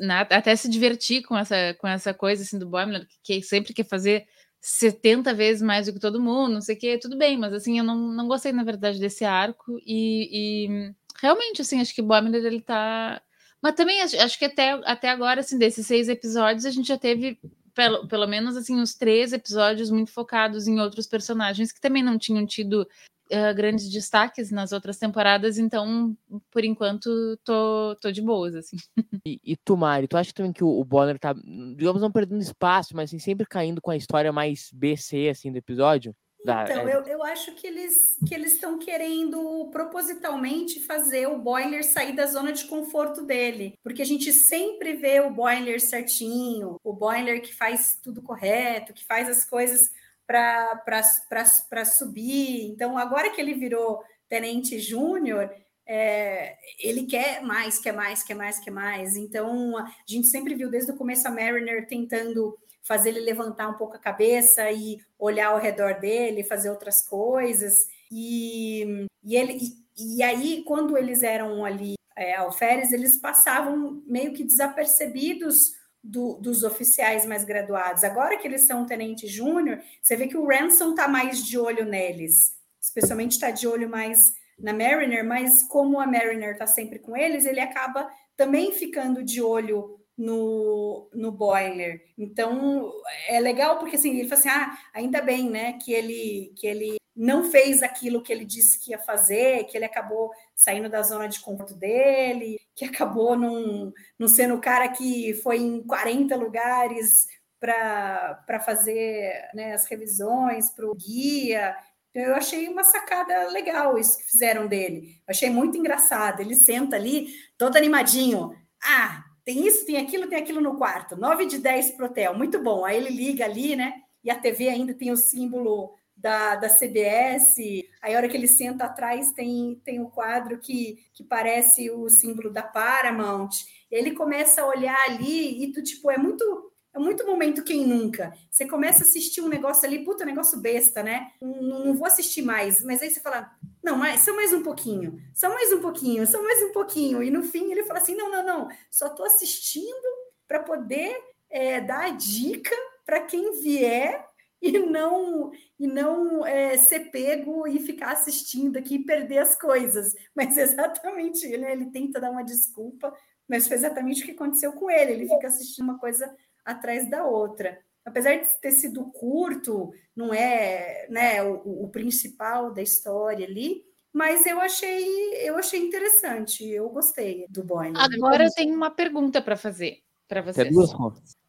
na, até se divertir com essa, com essa coisa assim do Boimler, que sempre quer fazer 70 vezes mais do que todo mundo, não sei o que, tudo bem, mas assim, eu não, não gostei, na verdade, desse arco, e, e realmente, assim, acho que Boimler, ele tá... Mas também, acho, acho que até, até agora, assim, desses seis episódios, a gente já teve, pelo, pelo menos, assim, uns três episódios muito focados em outros personagens que também não tinham tido uh, grandes destaques nas outras temporadas, então, por enquanto, tô, tô de boas, assim. E, e tu, Mari, tu acha também que o, o Bonner tá, digamos, não perdendo espaço, mas assim, sempre caindo com a história mais BC, assim, do episódio? Então, é eu, eu acho que eles que eles estão querendo propositalmente fazer o Boiler sair da zona de conforto dele, porque a gente sempre vê o Boiler certinho, o Boiler que faz tudo correto, que faz as coisas para subir. Então, agora que ele virou tenente júnior, é, ele quer mais, quer mais, quer mais, quer mais. Então, a gente sempre viu desde o começo a Mariner tentando fazer ele levantar um pouco a cabeça e olhar ao redor dele, fazer outras coisas. E, e, ele, e, e aí, quando eles eram ali é, alferes, eles passavam meio que desapercebidos do, dos oficiais mais graduados. Agora que eles são tenente júnior, você vê que o Ransom está mais de olho neles, especialmente está de olho mais na Mariner, mas como a Mariner está sempre com eles, ele acaba também ficando de olho no, no boiler. Então é legal porque assim, ele fala assim: ah, ainda bem, né, que ele que ele não fez aquilo que ele disse que ia fazer, que ele acabou saindo da zona de conforto dele, que acabou não, não sendo o cara que foi em 40 lugares para fazer né, as revisões para o guia. Então, eu achei uma sacada legal isso que fizeram dele. Eu achei muito engraçado. Ele senta ali, todo animadinho. Ah, tem isso, tem aquilo, tem aquilo no quarto. 9 de 10 pro hotel. Muito bom. Aí ele liga ali, né? E a TV ainda tem o símbolo da, da CBS. Aí, a hora que ele senta atrás, tem, tem um quadro que, que parece o símbolo da Paramount. Ele começa a olhar ali e tu, tipo, é muito. É muito momento quem nunca. Você começa a assistir um negócio ali, puta, negócio besta, né? Não, não vou assistir mais. Mas aí você fala, não, mas só mais um pouquinho, só mais um pouquinho, só mais um pouquinho. E no fim ele fala assim: não, não, não, só tô assistindo para poder é, dar a dica para quem vier e não e não é, ser pego e ficar assistindo aqui e perder as coisas. Mas exatamente ele, ele tenta dar uma desculpa, mas foi exatamente o que aconteceu com ele. Ele fica assistindo uma coisa atrás da outra. Apesar de ter sido curto, não é né, o, o principal da história ali, mas eu achei eu achei interessante, eu gostei do Boyne. Agora eu tenho uma pergunta para fazer para vocês.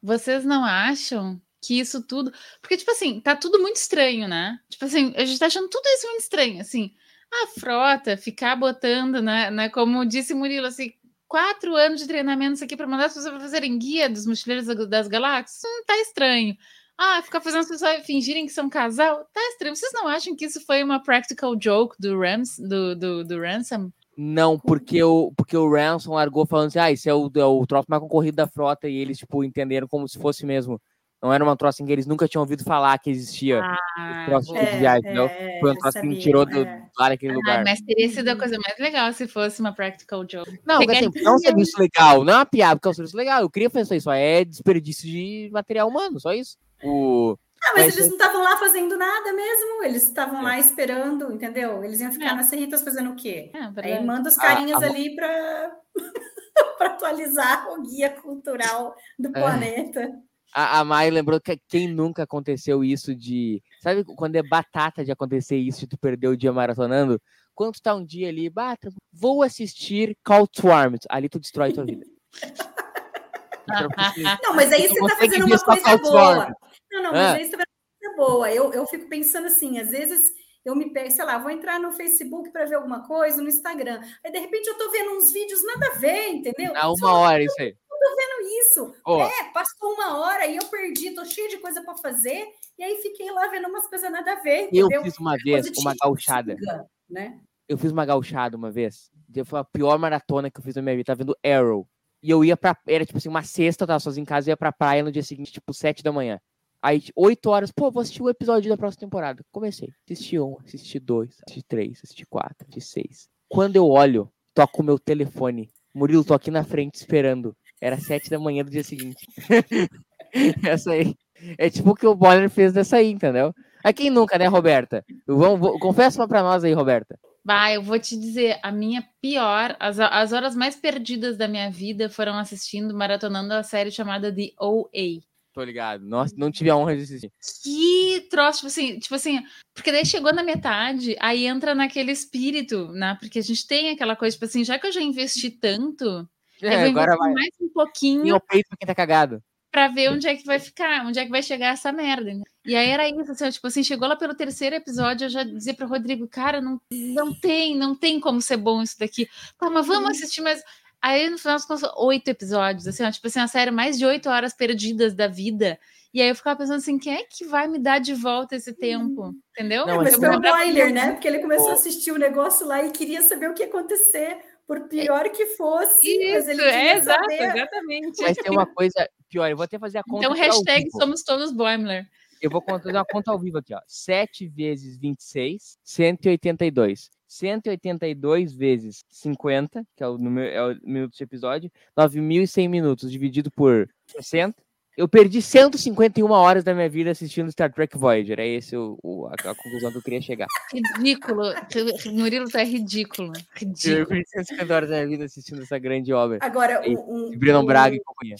Vocês não acham que isso tudo. Porque, tipo assim, tá tudo muito estranho, né? Tipo assim, a gente tá achando tudo isso muito estranho. Assim, a frota ficar botando, né? né como disse Murilo, assim, quatro anos de treinamento aqui para mandar as pessoas fazerem guia dos mochileiros das galáxias, hum, tá estranho. Ah, ficar fazendo as pessoas fingirem que são casal, tá estranho. Vocês não acham que isso foi uma practical joke do Rams, do, do, do Ransom? Não, porque o, porque o Ransom largou falando assim, ah, esse é o, é o troço mais concorrido da frota, e eles, tipo, entenderam como se fosse mesmo não era uma troça em que eles nunca tinham ouvido falar que existia ah, troço tipo é, de viagem, é, Foi um troço que tirou do, é. lá daquele lugar. mas teria sido a coisa mais legal se fosse uma practical joke. Não, assim, é um serviço legal, não é uma piada, porque é um serviço legal. Eu queria pensar isso, é desperdício de material humano, só isso. O... Ah, mas, mas eles não estavam lá fazendo nada mesmo, eles estavam lá esperando, entendeu? Eles iam ficar é. nas serritas fazendo o quê? É, Aí manda os carinhas a, a... ali para para atualizar o guia cultural do planeta. A, a Mai lembrou que quem nunca aconteceu isso de. Sabe quando é batata de acontecer isso de tu perder o dia maratonando? Quando tu tá um dia ali, bata, vou assistir Call to Arms. Ali tu destrói tua vida. não, mas aí você tá fazendo uma coisa boa. Não, não, mas ah. aí você tá fazendo boa. Eu, eu fico pensando assim, às vezes eu me pego, sei lá, vou entrar no Facebook para ver alguma coisa, no Instagram. Aí, de repente, eu tô vendo uns vídeos nada a ver, entendeu? Há uma hora isso aí. Eu tô vendo isso. Ó. É, passou uma hora e eu perdi, tô cheio de coisa para fazer, e aí fiquei lá vendo umas coisas nada a ver, Eu entendeu? fiz uma É vez uma gauchada. Né? Eu fiz uma gauchada uma vez. Foi a pior maratona que eu fiz na minha vida. Tava vendo Arrow. E eu ia pra. Era tipo assim, uma sexta, eu tava sozinho em casa, eu ia pra praia no dia seguinte, tipo, sete da manhã. Aí, oito horas, pô, vou assistir o episódio da próxima temporada. Comecei. Assisti um, assisti dois, assisti três, assisti quatro, assisti seis. Quando eu olho, toco o meu telefone. Murilo, tô aqui na frente esperando. Era sete da manhã do dia seguinte. Essa aí. É tipo o que o Bonner fez dessa aí, entendeu? A quem nunca, né, Roberta? Vamos, vou- confessa uma pra nós aí, Roberta. Bah, eu vou te dizer, a minha pior, as, as horas mais perdidas da minha vida foram assistindo, maratonando a série chamada The OA. Tô ligado. Nossa, não tive a honra de assistir. Que troço, tipo assim, tipo assim, porque daí chegou na metade, aí entra naquele espírito, né? Porque a gente tem aquela coisa, tipo assim, já que eu já investi tanto, eu É, vou agora vai. mais um pouquinho o peito pra quem tá cagado. pra ver onde é que vai ficar, onde é que vai chegar essa merda. né? E aí era isso, assim, tipo assim, chegou lá pelo terceiro episódio, eu já dizia pro Rodrigo, cara, não, não tem, não tem como ser bom isso daqui. Tá, mas vamos assistir mais. Aí no final das contas, oito episódios, assim, ó, tipo assim, a série mais de oito horas perdidas da vida. E aí eu ficava pensando assim, quem é que vai me dar de volta esse tempo? Entendeu? Não, Mas eu foi o Boiler, né? Porque ele começou a assistir o negócio lá e queria saber o que ia acontecer, por pior que fosse. mas Isso, ele é exato, saber. exatamente. Mas tem uma coisa pior, eu vou até fazer a conta. Então, hashtag vivo. somos todos Boimler. Eu vou contar uma conta ao vivo aqui, ó. 7 vezes 26, 182. 182 vezes 50, que é o número, é o minuto de episódio, 9.100 minutos dividido por 60. Eu perdi 151 horas da minha vida assistindo Star Trek Voyager. É esse o, o- a, a conclusão que eu queria chegar. Ridículo. Murilo tá ridículo. Eu Ridículo. perdi 150 horas da minha vida assistindo essa grande obra. Agora, E- um, um, Breno um- Braga e companhia.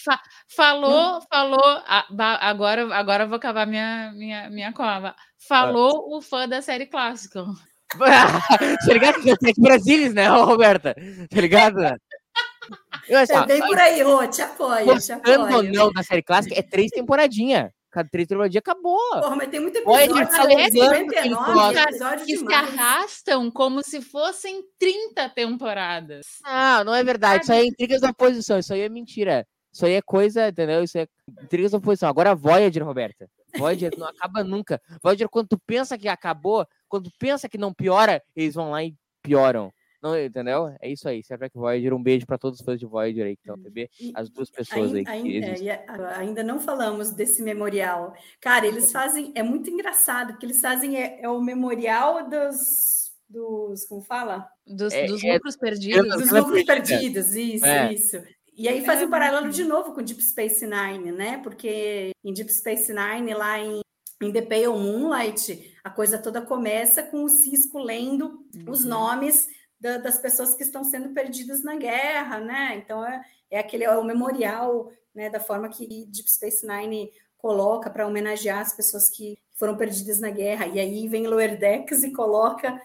Falou, falou. ah, ba- agora, agora eu vou acabar minha, minha, minha cova. Falou o fã da série clássica. tá ligado? Brasilis, né, Roberta? Tá ligado? Eu, assim, É bem por aí, Rô, te apoio, te Gostando ou não da série clássica, é três temporadinhas. Cada três temporadinhas acabou. Porra, mas tem muito Olha, episódio, ele tá ele 59 gosta. episódios Que se arrastam como se fossem 30 temporadas. Não, não é verdade. Isso aí é intrigas da oposição. Isso aí é mentira. Isso aí é coisa, entendeu? Isso é intrigas da oposição. Agora Voyager, Roberta. Voyager não acaba nunca. Voyager, quando tu pensa que acabou, quando tu pensa que não piora, eles vão lá e pioram. Não, entendeu? É isso aí. Star Trek Voyager, um beijo pra todos os fãs de Voyager aí que estão na TV. As duas pessoas aí Ainda, que ainda, a- ainda não falamos desse memorial. Cara, eles fazem, é muito engraçado, porque eles fazem é, é o memorial dos, dos, como fala? Dos, É- dos é- lucros perdidos. Dos lucros perdidos, isso, É. isso. E aí faz um paralelo de novo com Deep Space Nine, né? Porque em Deep Space Nine, lá em, em The Pale Moonlight, a coisa toda começa com o Cisco lendo os nomes da- das pessoas que estão sendo perdidas na guerra, né? Então é, é aquele é o memorial, né? Da forma que Deep Space Nine coloca para homenagear as pessoas que foram perdidas na guerra. E aí vem Lower Decks e coloca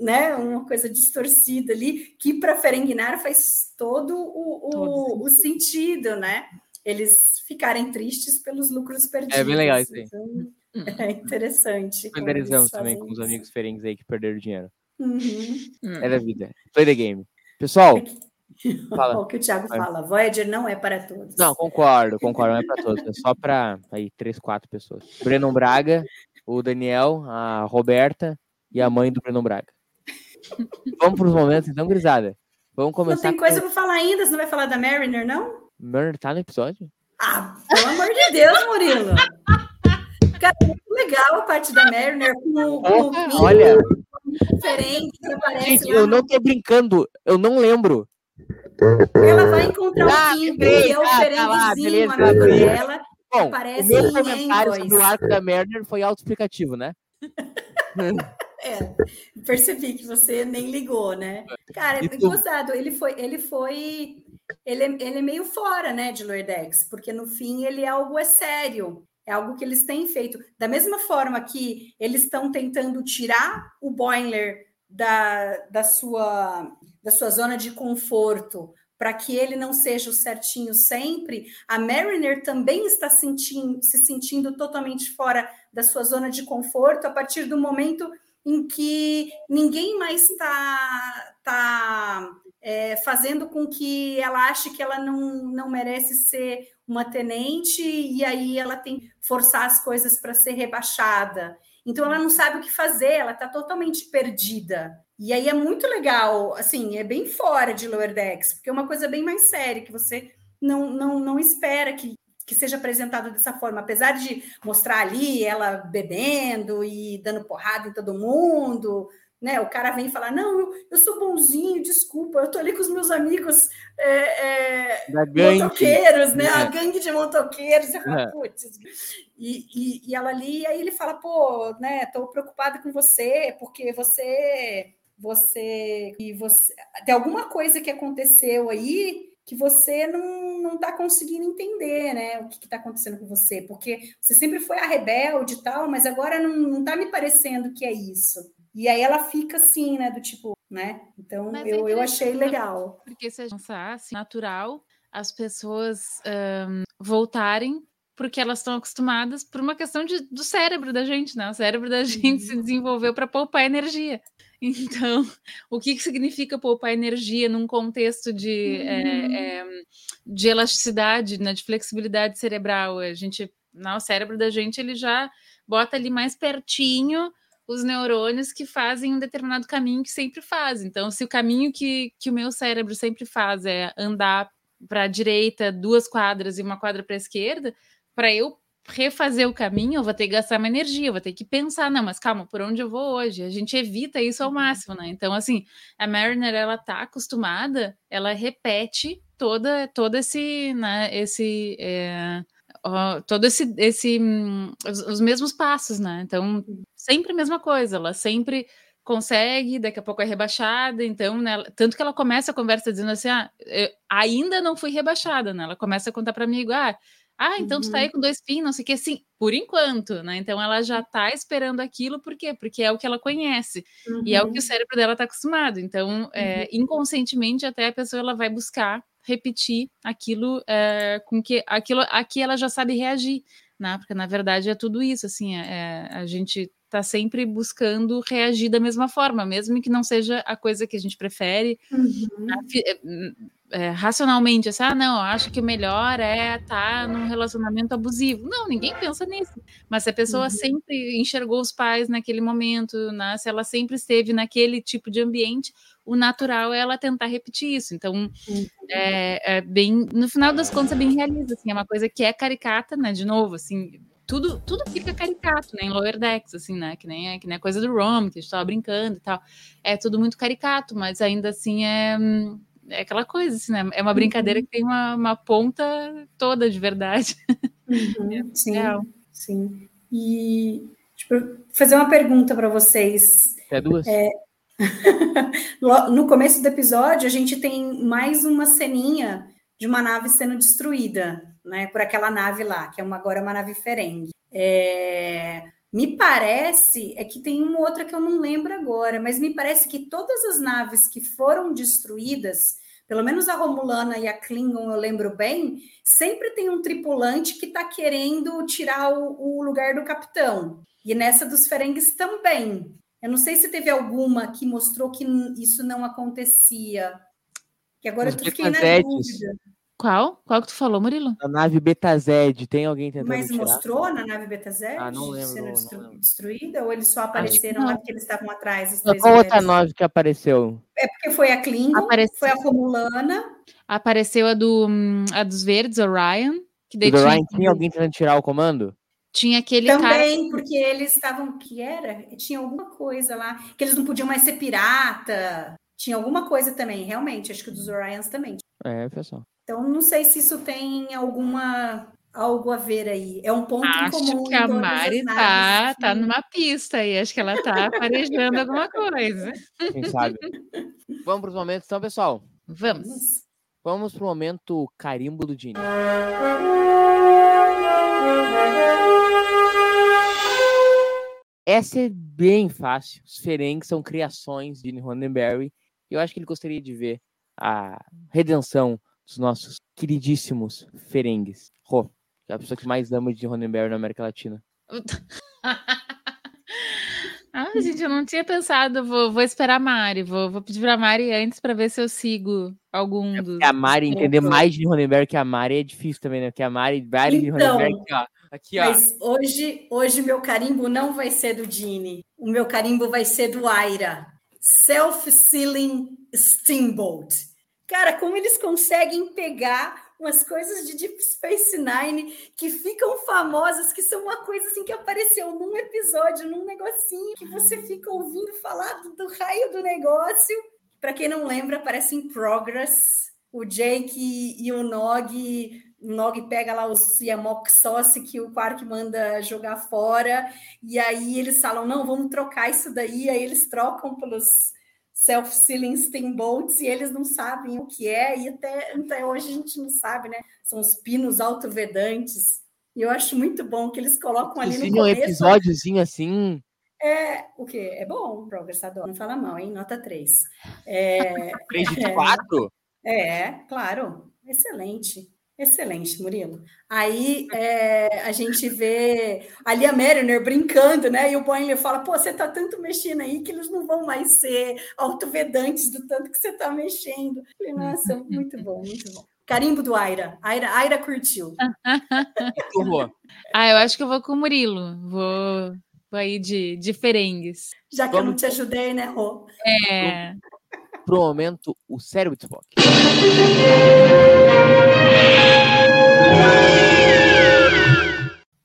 né, uma coisa distorcida ali, que para Ferenginar faz todo o, o, Todo o sentido, né? Eles ficarem tristes pelos lucros perdidos. bem legal isso aí. Então, é interessante. como eles Solidarizamos também com os amigos ferengues aí que perderam dinheiro. Uhum. É da vida. Play the game. Pessoal, Fala. O que o Thiago fala, Voyager não é para todos. não, concordo, concordo, não é pra todos, é só pra aí, três, quatro pessoas. Breno Braga, o Daniel, a Roberta e a mãe do Breno Braga. Vamos pros momentos, então, grisada. Vamos não começar tem coisa para falar ainda, você não vai falar da Mariner, não? com... Murder tá no episódio? Ah, pelo amor de Deus, Murilo. Cara, muito legal a parte da Mariner com, o- com olha, diferente que aparece gente, lá. eu não tô brincando, eu não lembro. Ela vai encontrar Ah, o Kim, lembrei, que é o tá, tá lá, ferenguezinho, beleza, amigo lembrei. dela. Bom, Aparece o meu comentário sobre o arco da Murder foi autoexplicativo, né? É, percebi que você nem ligou, né? Cara, é gostado. Ele foi, ele foi, ele, é- ele é meio fora, né, de Lordex, porque no fim ele é algo é sério. É algo que eles têm feito. Da mesma forma que eles estão tentando tirar o Boiler da, da, sua, da sua zona de conforto para que ele não seja o certinho sempre, a Mariner também está sentindo, se sentindo totalmente fora da sua zona de conforto a partir do momento em que ninguém mais está tá, é, fazendo com que ela ache que ela não, não merece ser uma tenente e aí ela tem que forçar as coisas para ser rebaixada. Então ela não sabe o que fazer, ela está totalmente perdida. E aí é muito legal, assim, é bem fora de Lower Decks, porque é uma coisa bem mais séria que você não, não, não espera que, que seja apresentado dessa forma, apesar de mostrar ali ela bebendo e dando porrada em todo mundo, né? O cara vem falar: Não, eu, eu sou bonzinho, desculpa, eu tô ali com os meus amigos é, é, motoqueiros, né? É. A gangue de motoqueiros. É. E, e, e ela ali, aí ele fala: Pô, né? Tô preocupada com você, porque você você e você tem alguma coisa que aconteceu aí que você não, não tá conseguindo entender, né? O que está acontecendo com você, porque você sempre foi a rebelde e tal, mas agora não, não tá me parecendo que é isso. E aí ela fica assim, né? Do tipo, né? Então eu, é eu achei legal. Porque se a gente pensar assim, natural as pessoas um, voltarem porque elas estão acostumadas por uma questão de, do cérebro da gente, né? O cérebro da gente uhum. se desenvolveu para poupar energia. Então, o que, que significa poupar energia num contexto de, uhum. é, é, de elasticidade, né, de flexibilidade cerebral? A gente, não, o cérebro da gente ele já bota ali mais pertinho os neurônios que fazem um determinado caminho que sempre faz. Então, se o caminho que, que o meu cérebro sempre faz é andar para a direita duas quadras e uma quadra para a esquerda, para eu refazer o caminho, eu vou ter que gastar uma energia, eu vou ter que pensar, não, mas calma, por onde eu vou hoje? A gente evita isso ao uhum. máximo, né? Então, assim, a Mariner, ela tá acostumada, ela repete toda, todo esse, né, esse, é, ó, todo esse, esse, os, os, mesmos passos, né? Então, sempre a mesma coisa, ela sempre consegue, daqui a pouco é rebaixada, então, né, tanto que ela começa a conversa dizendo assim, ah, ainda não fui rebaixada, né? Ela começa a contar para mim, ah, ah, então uhum. tu tá aí uhum. com dois pins, não sei o que, assim, por enquanto, né? Então ela já tá esperando aquilo, por quê? Porque é o que ela conhece uhum. e é o que o uhum. cérebro dela tá acostumado. Então, é, inconscientemente, até a pessoa ela vai buscar repetir aquilo é, com que aquilo aqui ela já sabe reagir, né? Porque na verdade é tudo isso, assim, é, a gente tá sempre buscando reagir da mesma forma, mesmo que não seja a coisa que a gente prefere. Uhum. Né? É, racionalmente, assim, ah, não, acho que o melhor é estar tá num relacionamento abusivo. Não, ninguém pensa nisso. Mas se a pessoa uhum. sempre enxergou os pais naquele momento, né, se ela sempre esteve naquele tipo de ambiente, o natural é ela tentar repetir isso. Então, uhum. é, é, bem, no final das contas, é bem realista, assim, é uma coisa que é caricata, né, de novo, assim, tudo, tudo fica caricato, né? Em Lower Decks, assim, né? Que nem, é, que nem a coisa do Rom, que a gente tava brincando e tal. É tudo muito caricato, mas ainda assim é, é aquela coisa, assim, né? É uma brincadeira uhum. que tem uma, uma ponta toda de verdade. Uhum, é sim, real. sim. E tipo, fazer uma pergunta para vocês. É duas? É... no começo do episódio, a gente tem mais uma ceninha de uma nave sendo destruída, né? Por aquela nave lá, que é uma, agora uma nave Ferengue. É... Me parece, é que tem uma outra que eu não lembro agora, mas me parece que todas as naves que foram destruídas, pelo menos a Romulana e a Klingon, eu lembro bem, sempre tem um tripulante que está querendo tirar o, o, lugar do capitão. E nessa dos Ferengues também. Eu não sei se teve alguma que mostrou que isso não acontecia. Que agora Os eu fiquei na dúvida. Qual? Qual que tu falou, Murilo? A nave Betazed, tem alguém tentando Mas tirar? mostrou na nave Betazed ah, não lembro, sendo não lembro. destruída? Ou eles só apareceram lá porque eles estavam atrás? Qual outra nave que apareceu? É porque foi a Klingon, Apareceu. foi a Romulana. Apareceu a, do, hum, a dos verdes, Orion. Que daí tinha... Orion tinha alguém tentando tirar o comando? Tinha aquele Também, cara... porque eles estavam... que era? Tinha alguma coisa lá, que eles não podiam mais ser pirata. Tinha alguma coisa também, realmente. Acho que dos Orions também. É, pessoal. Então, não sei se isso tem alguma algo a ver aí. É um ponto acho comum. Acho que a Mari tá, tá numa pista aí. Acho que ela tá aparejando alguma coisa. Quem sabe? Vamos para os momentos, então, pessoal? Vamos. Vamos para o momento carimbo do Dini. Essa é bem fácil. Os Ferengues são criações de Roddenberry. E eu acho que ele gostaria de ver a redenção dos nossos queridíssimos Ferengues. Rô, que é a pessoa que mais ama de Ronenberg na América Latina. Ah, gente, eu não tinha pensado. Vou, vou esperar a Mari. Vou, vou pedir pra Mari antes pra ver se eu sigo algum É dos. a Mari entender mais de Ronenberg que a Mari é difícil também, né? Porque a Mari, Mari de Então, Ronenberg, aqui, ó. Aqui, ó. Mas hoje, hoje meu carimbo não vai ser do Gene. O meu carimbo vai ser do Aira. Self-Sealing Steamboat. Cara, como eles conseguem pegar umas coisas de Deep Space Nine que ficam famosas, que são uma coisa assim que apareceu num episódio, num negocinho, que você fica ouvindo falar do, do raio do negócio. Para quem não lembra, aparece em Progress. O Jake e o Nog Nog pega lá os Yamok Sauce que o Quark manda jogar fora, e aí eles falam: não, vamos trocar isso daí, aí eles trocam pelos self-sealing steamboats e eles não sabem o que é, e até, até hoje a gente não sabe, né? São os pinos autovedantes. E eu acho muito bom que eles colocam ali no Inclusive, um começo. episódiozinho assim. É, o quê? É bom, progressador. Não fala mal, hein? Nota 3. É, 3 de 4? é, claro. Excelente. Excelente, Murilo. Aí é, a gente vê ali a Mariner brincando, né? E o Boimler fala: pô, você tá tanto mexendo aí que eles não vão mais ser autovedantes do tanto que você tá mexendo. Falei, Nossa, muito bom, muito bom. Carimbo do Aira. Aira, Aira curtiu. ah, eu acho que eu vou com o Murilo. Vou, vou aí de, de Ferengues. Já que eu não te ajudei, né, Rô? É. Pro momento, o cérebro de Spock.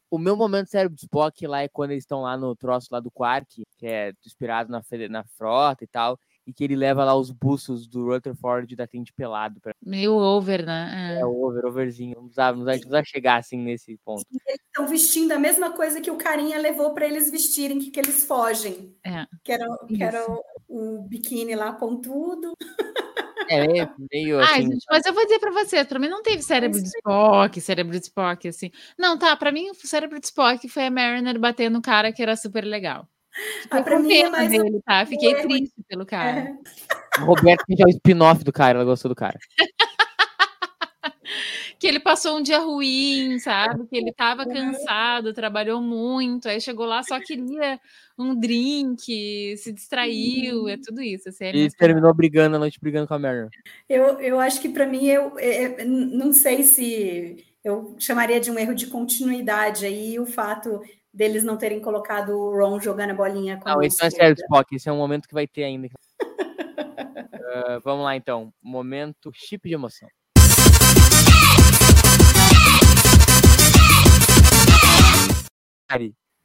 O meu momento cérebro de Spock lá é quando eles estão lá no troço lá do Quark, que é inspirado na, na frota e tal, e que ele leva lá os bustos do Rutherford da Tente pelado. Pra... Meio over, né? É o over, overzinho. Não precisava, não precisava chegar assim nesse ponto. Eles estão vestindo a mesma coisa que o carinha levou para eles vestirem, que, que eles fogem. É. Que era, que era o, o biquíni lá pontudo. É meio, meio Ai, assim. gente, mas eu vou dizer pra você, pra mim não teve cérebro de Spock, cérebro de Spock, assim. Não, tá, pra mim o cérebro de Spock foi a Mariner batendo no cara que era super legal. Ah, Fiquei pra com mim é mais dele, tá? Fiquei triste pelo cara. É. O Roberto já é o spin-off do cara, ela gostou do cara. Que ele passou um dia ruim, sabe? Que ele tava cansado, trabalhou muito, aí chegou lá, só queria um drink, se distraiu, é tudo isso. Assim, é E terminou brigando a noite brigando com a Mariner. Eu, eu acho que para mim, eu é, é, não sei se eu chamaria de um erro de continuidade aí o fato deles não terem colocado o Ron jogando a bolinha com Não, a esse não é sério, Spock. Esse é um momento que vai ter ainda. Ah, vamos lá, então. Momento chip de emoção.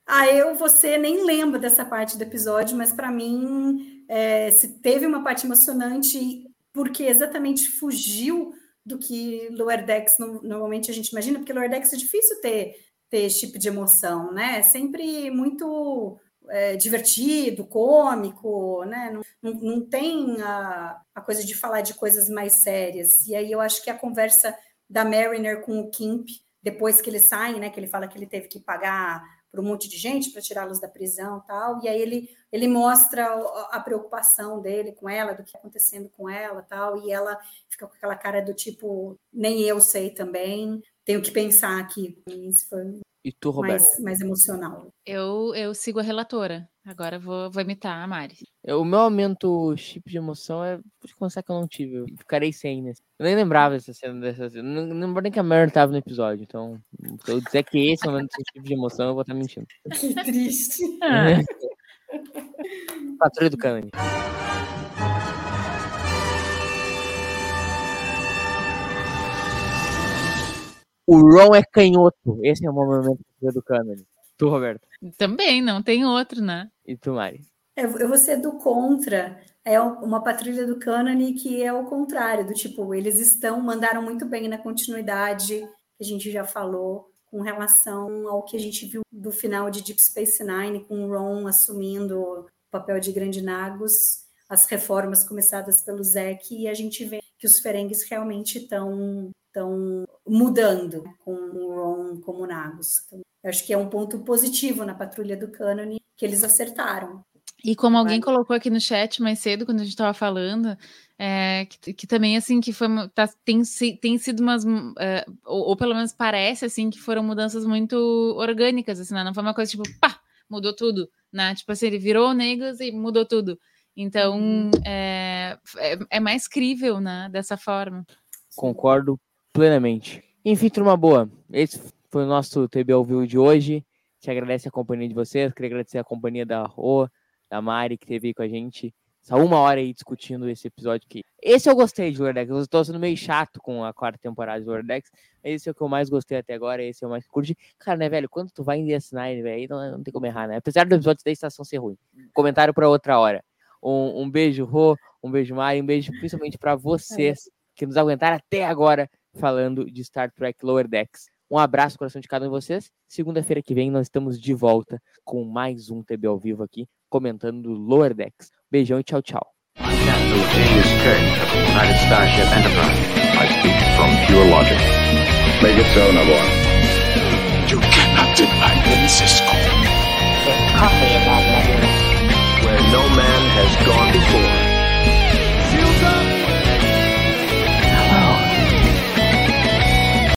Ah, eu, você nem lembra dessa parte do episódio, mas para mim, é, se teve uma parte emocionante, porque exatamente fugiu do que Lower Decks no- normalmente a gente imagina, porque Lower Decks é difícil ter, ter esse tipo de emoção, né? É sempre muito é, divertido, cômico, né? Não, não, não tem a, a coisa de falar de coisas mais sérias. E aí eu acho que a conversa da Mariner com o Kimp, depois que eles saem, né? Que ele fala que ele teve que pagar para um monte de gente para tirá-los da prisão e tal. E aí ele, ele mostra a preocupação dele com ela, do que está acontecendo com ela tal. E ela fica com aquela cara do tipo, nem eu sei também. Tenho que pensar aqui. Isso foi e tu, Roberto? mais, mais emocional. Eu, eu sigo a relatora. Agora eu vou, vou imitar a Mari. O meu momento chip de emoção é. Vou confessar que eu não tive. Eu ficarei sem, né? Eu nem lembrava dessa cena. Dessa cena. Não, não lembro nem que a Mary tava no episódio. Então, se eu dizer que esse é o chip de emoção, eu vou estar mentindo. Que triste. Ah, Patrulha do Cânone. O Ron é canhoto. Esse é o meu momento do Cânone. Tu, Roberto. também, não tem outro, né? E tu, Mari. É, Eu vou ser do contra. É uma patrulha do Cânone que é o contrário, do tipo, eles estão, mandaram muito bem na continuidade, que a gente já falou, com relação ao que a gente viu do final de Deep Space Nine, com o Ron assumindo o papel de Grande Nagus, as reformas começadas pelo Zack, e a gente vê que os Ferengues realmente estão estão mudando com o Ron como Nagus. Então, acho que é um ponto positivo na patrulha do Cânone que eles acertaram. E como alguém colocou aqui no chat mais cedo, quando a gente estava falando, é, que, que, também, assim, que foi, tá, tem, tem sido umas, é, ou, ou, pelo menos parece, assim, que foram mudanças muito orgânicas, assim, né? não foi uma coisa tipo, pá, mudou tudo, né? Tipo assim, ele virou negros e mudou tudo. Então, uhum. é, é, é, mais crível, né, dessa forma. Concordo plenamente. Enfim, turma boa, esse foi o nosso TB ao vivo de hoje. Te agradece a companhia de vocês, queria agradecer a companhia da Rô, da Mari, que esteve aí com a gente essa uma hora aí discutindo esse episódio aqui. Esse eu gostei de Lordex. Eu estou sendo meio chato com a quarta temporada de Lordex. Esse é o que eu mais gostei até agora. Esse é o mais curti. Cara, né, velho? Quando tu vai em DS9, velho, não, não tem como errar, né? Apesar do episódio da estação ser ruim. Comentário para outra hora. Um, um beijo, Rô. Um beijo, Mari. Um beijo principalmente para vocês que nos aguentaram até agora falando de Star Trek Lower Decks. Um abraço coração de cada um de vocês. Segunda-feira que vem nós estamos de volta com mais um TB ao vivo aqui, comentando Lower Decks. Beijão e tchau, tchau. Where no man has gone before.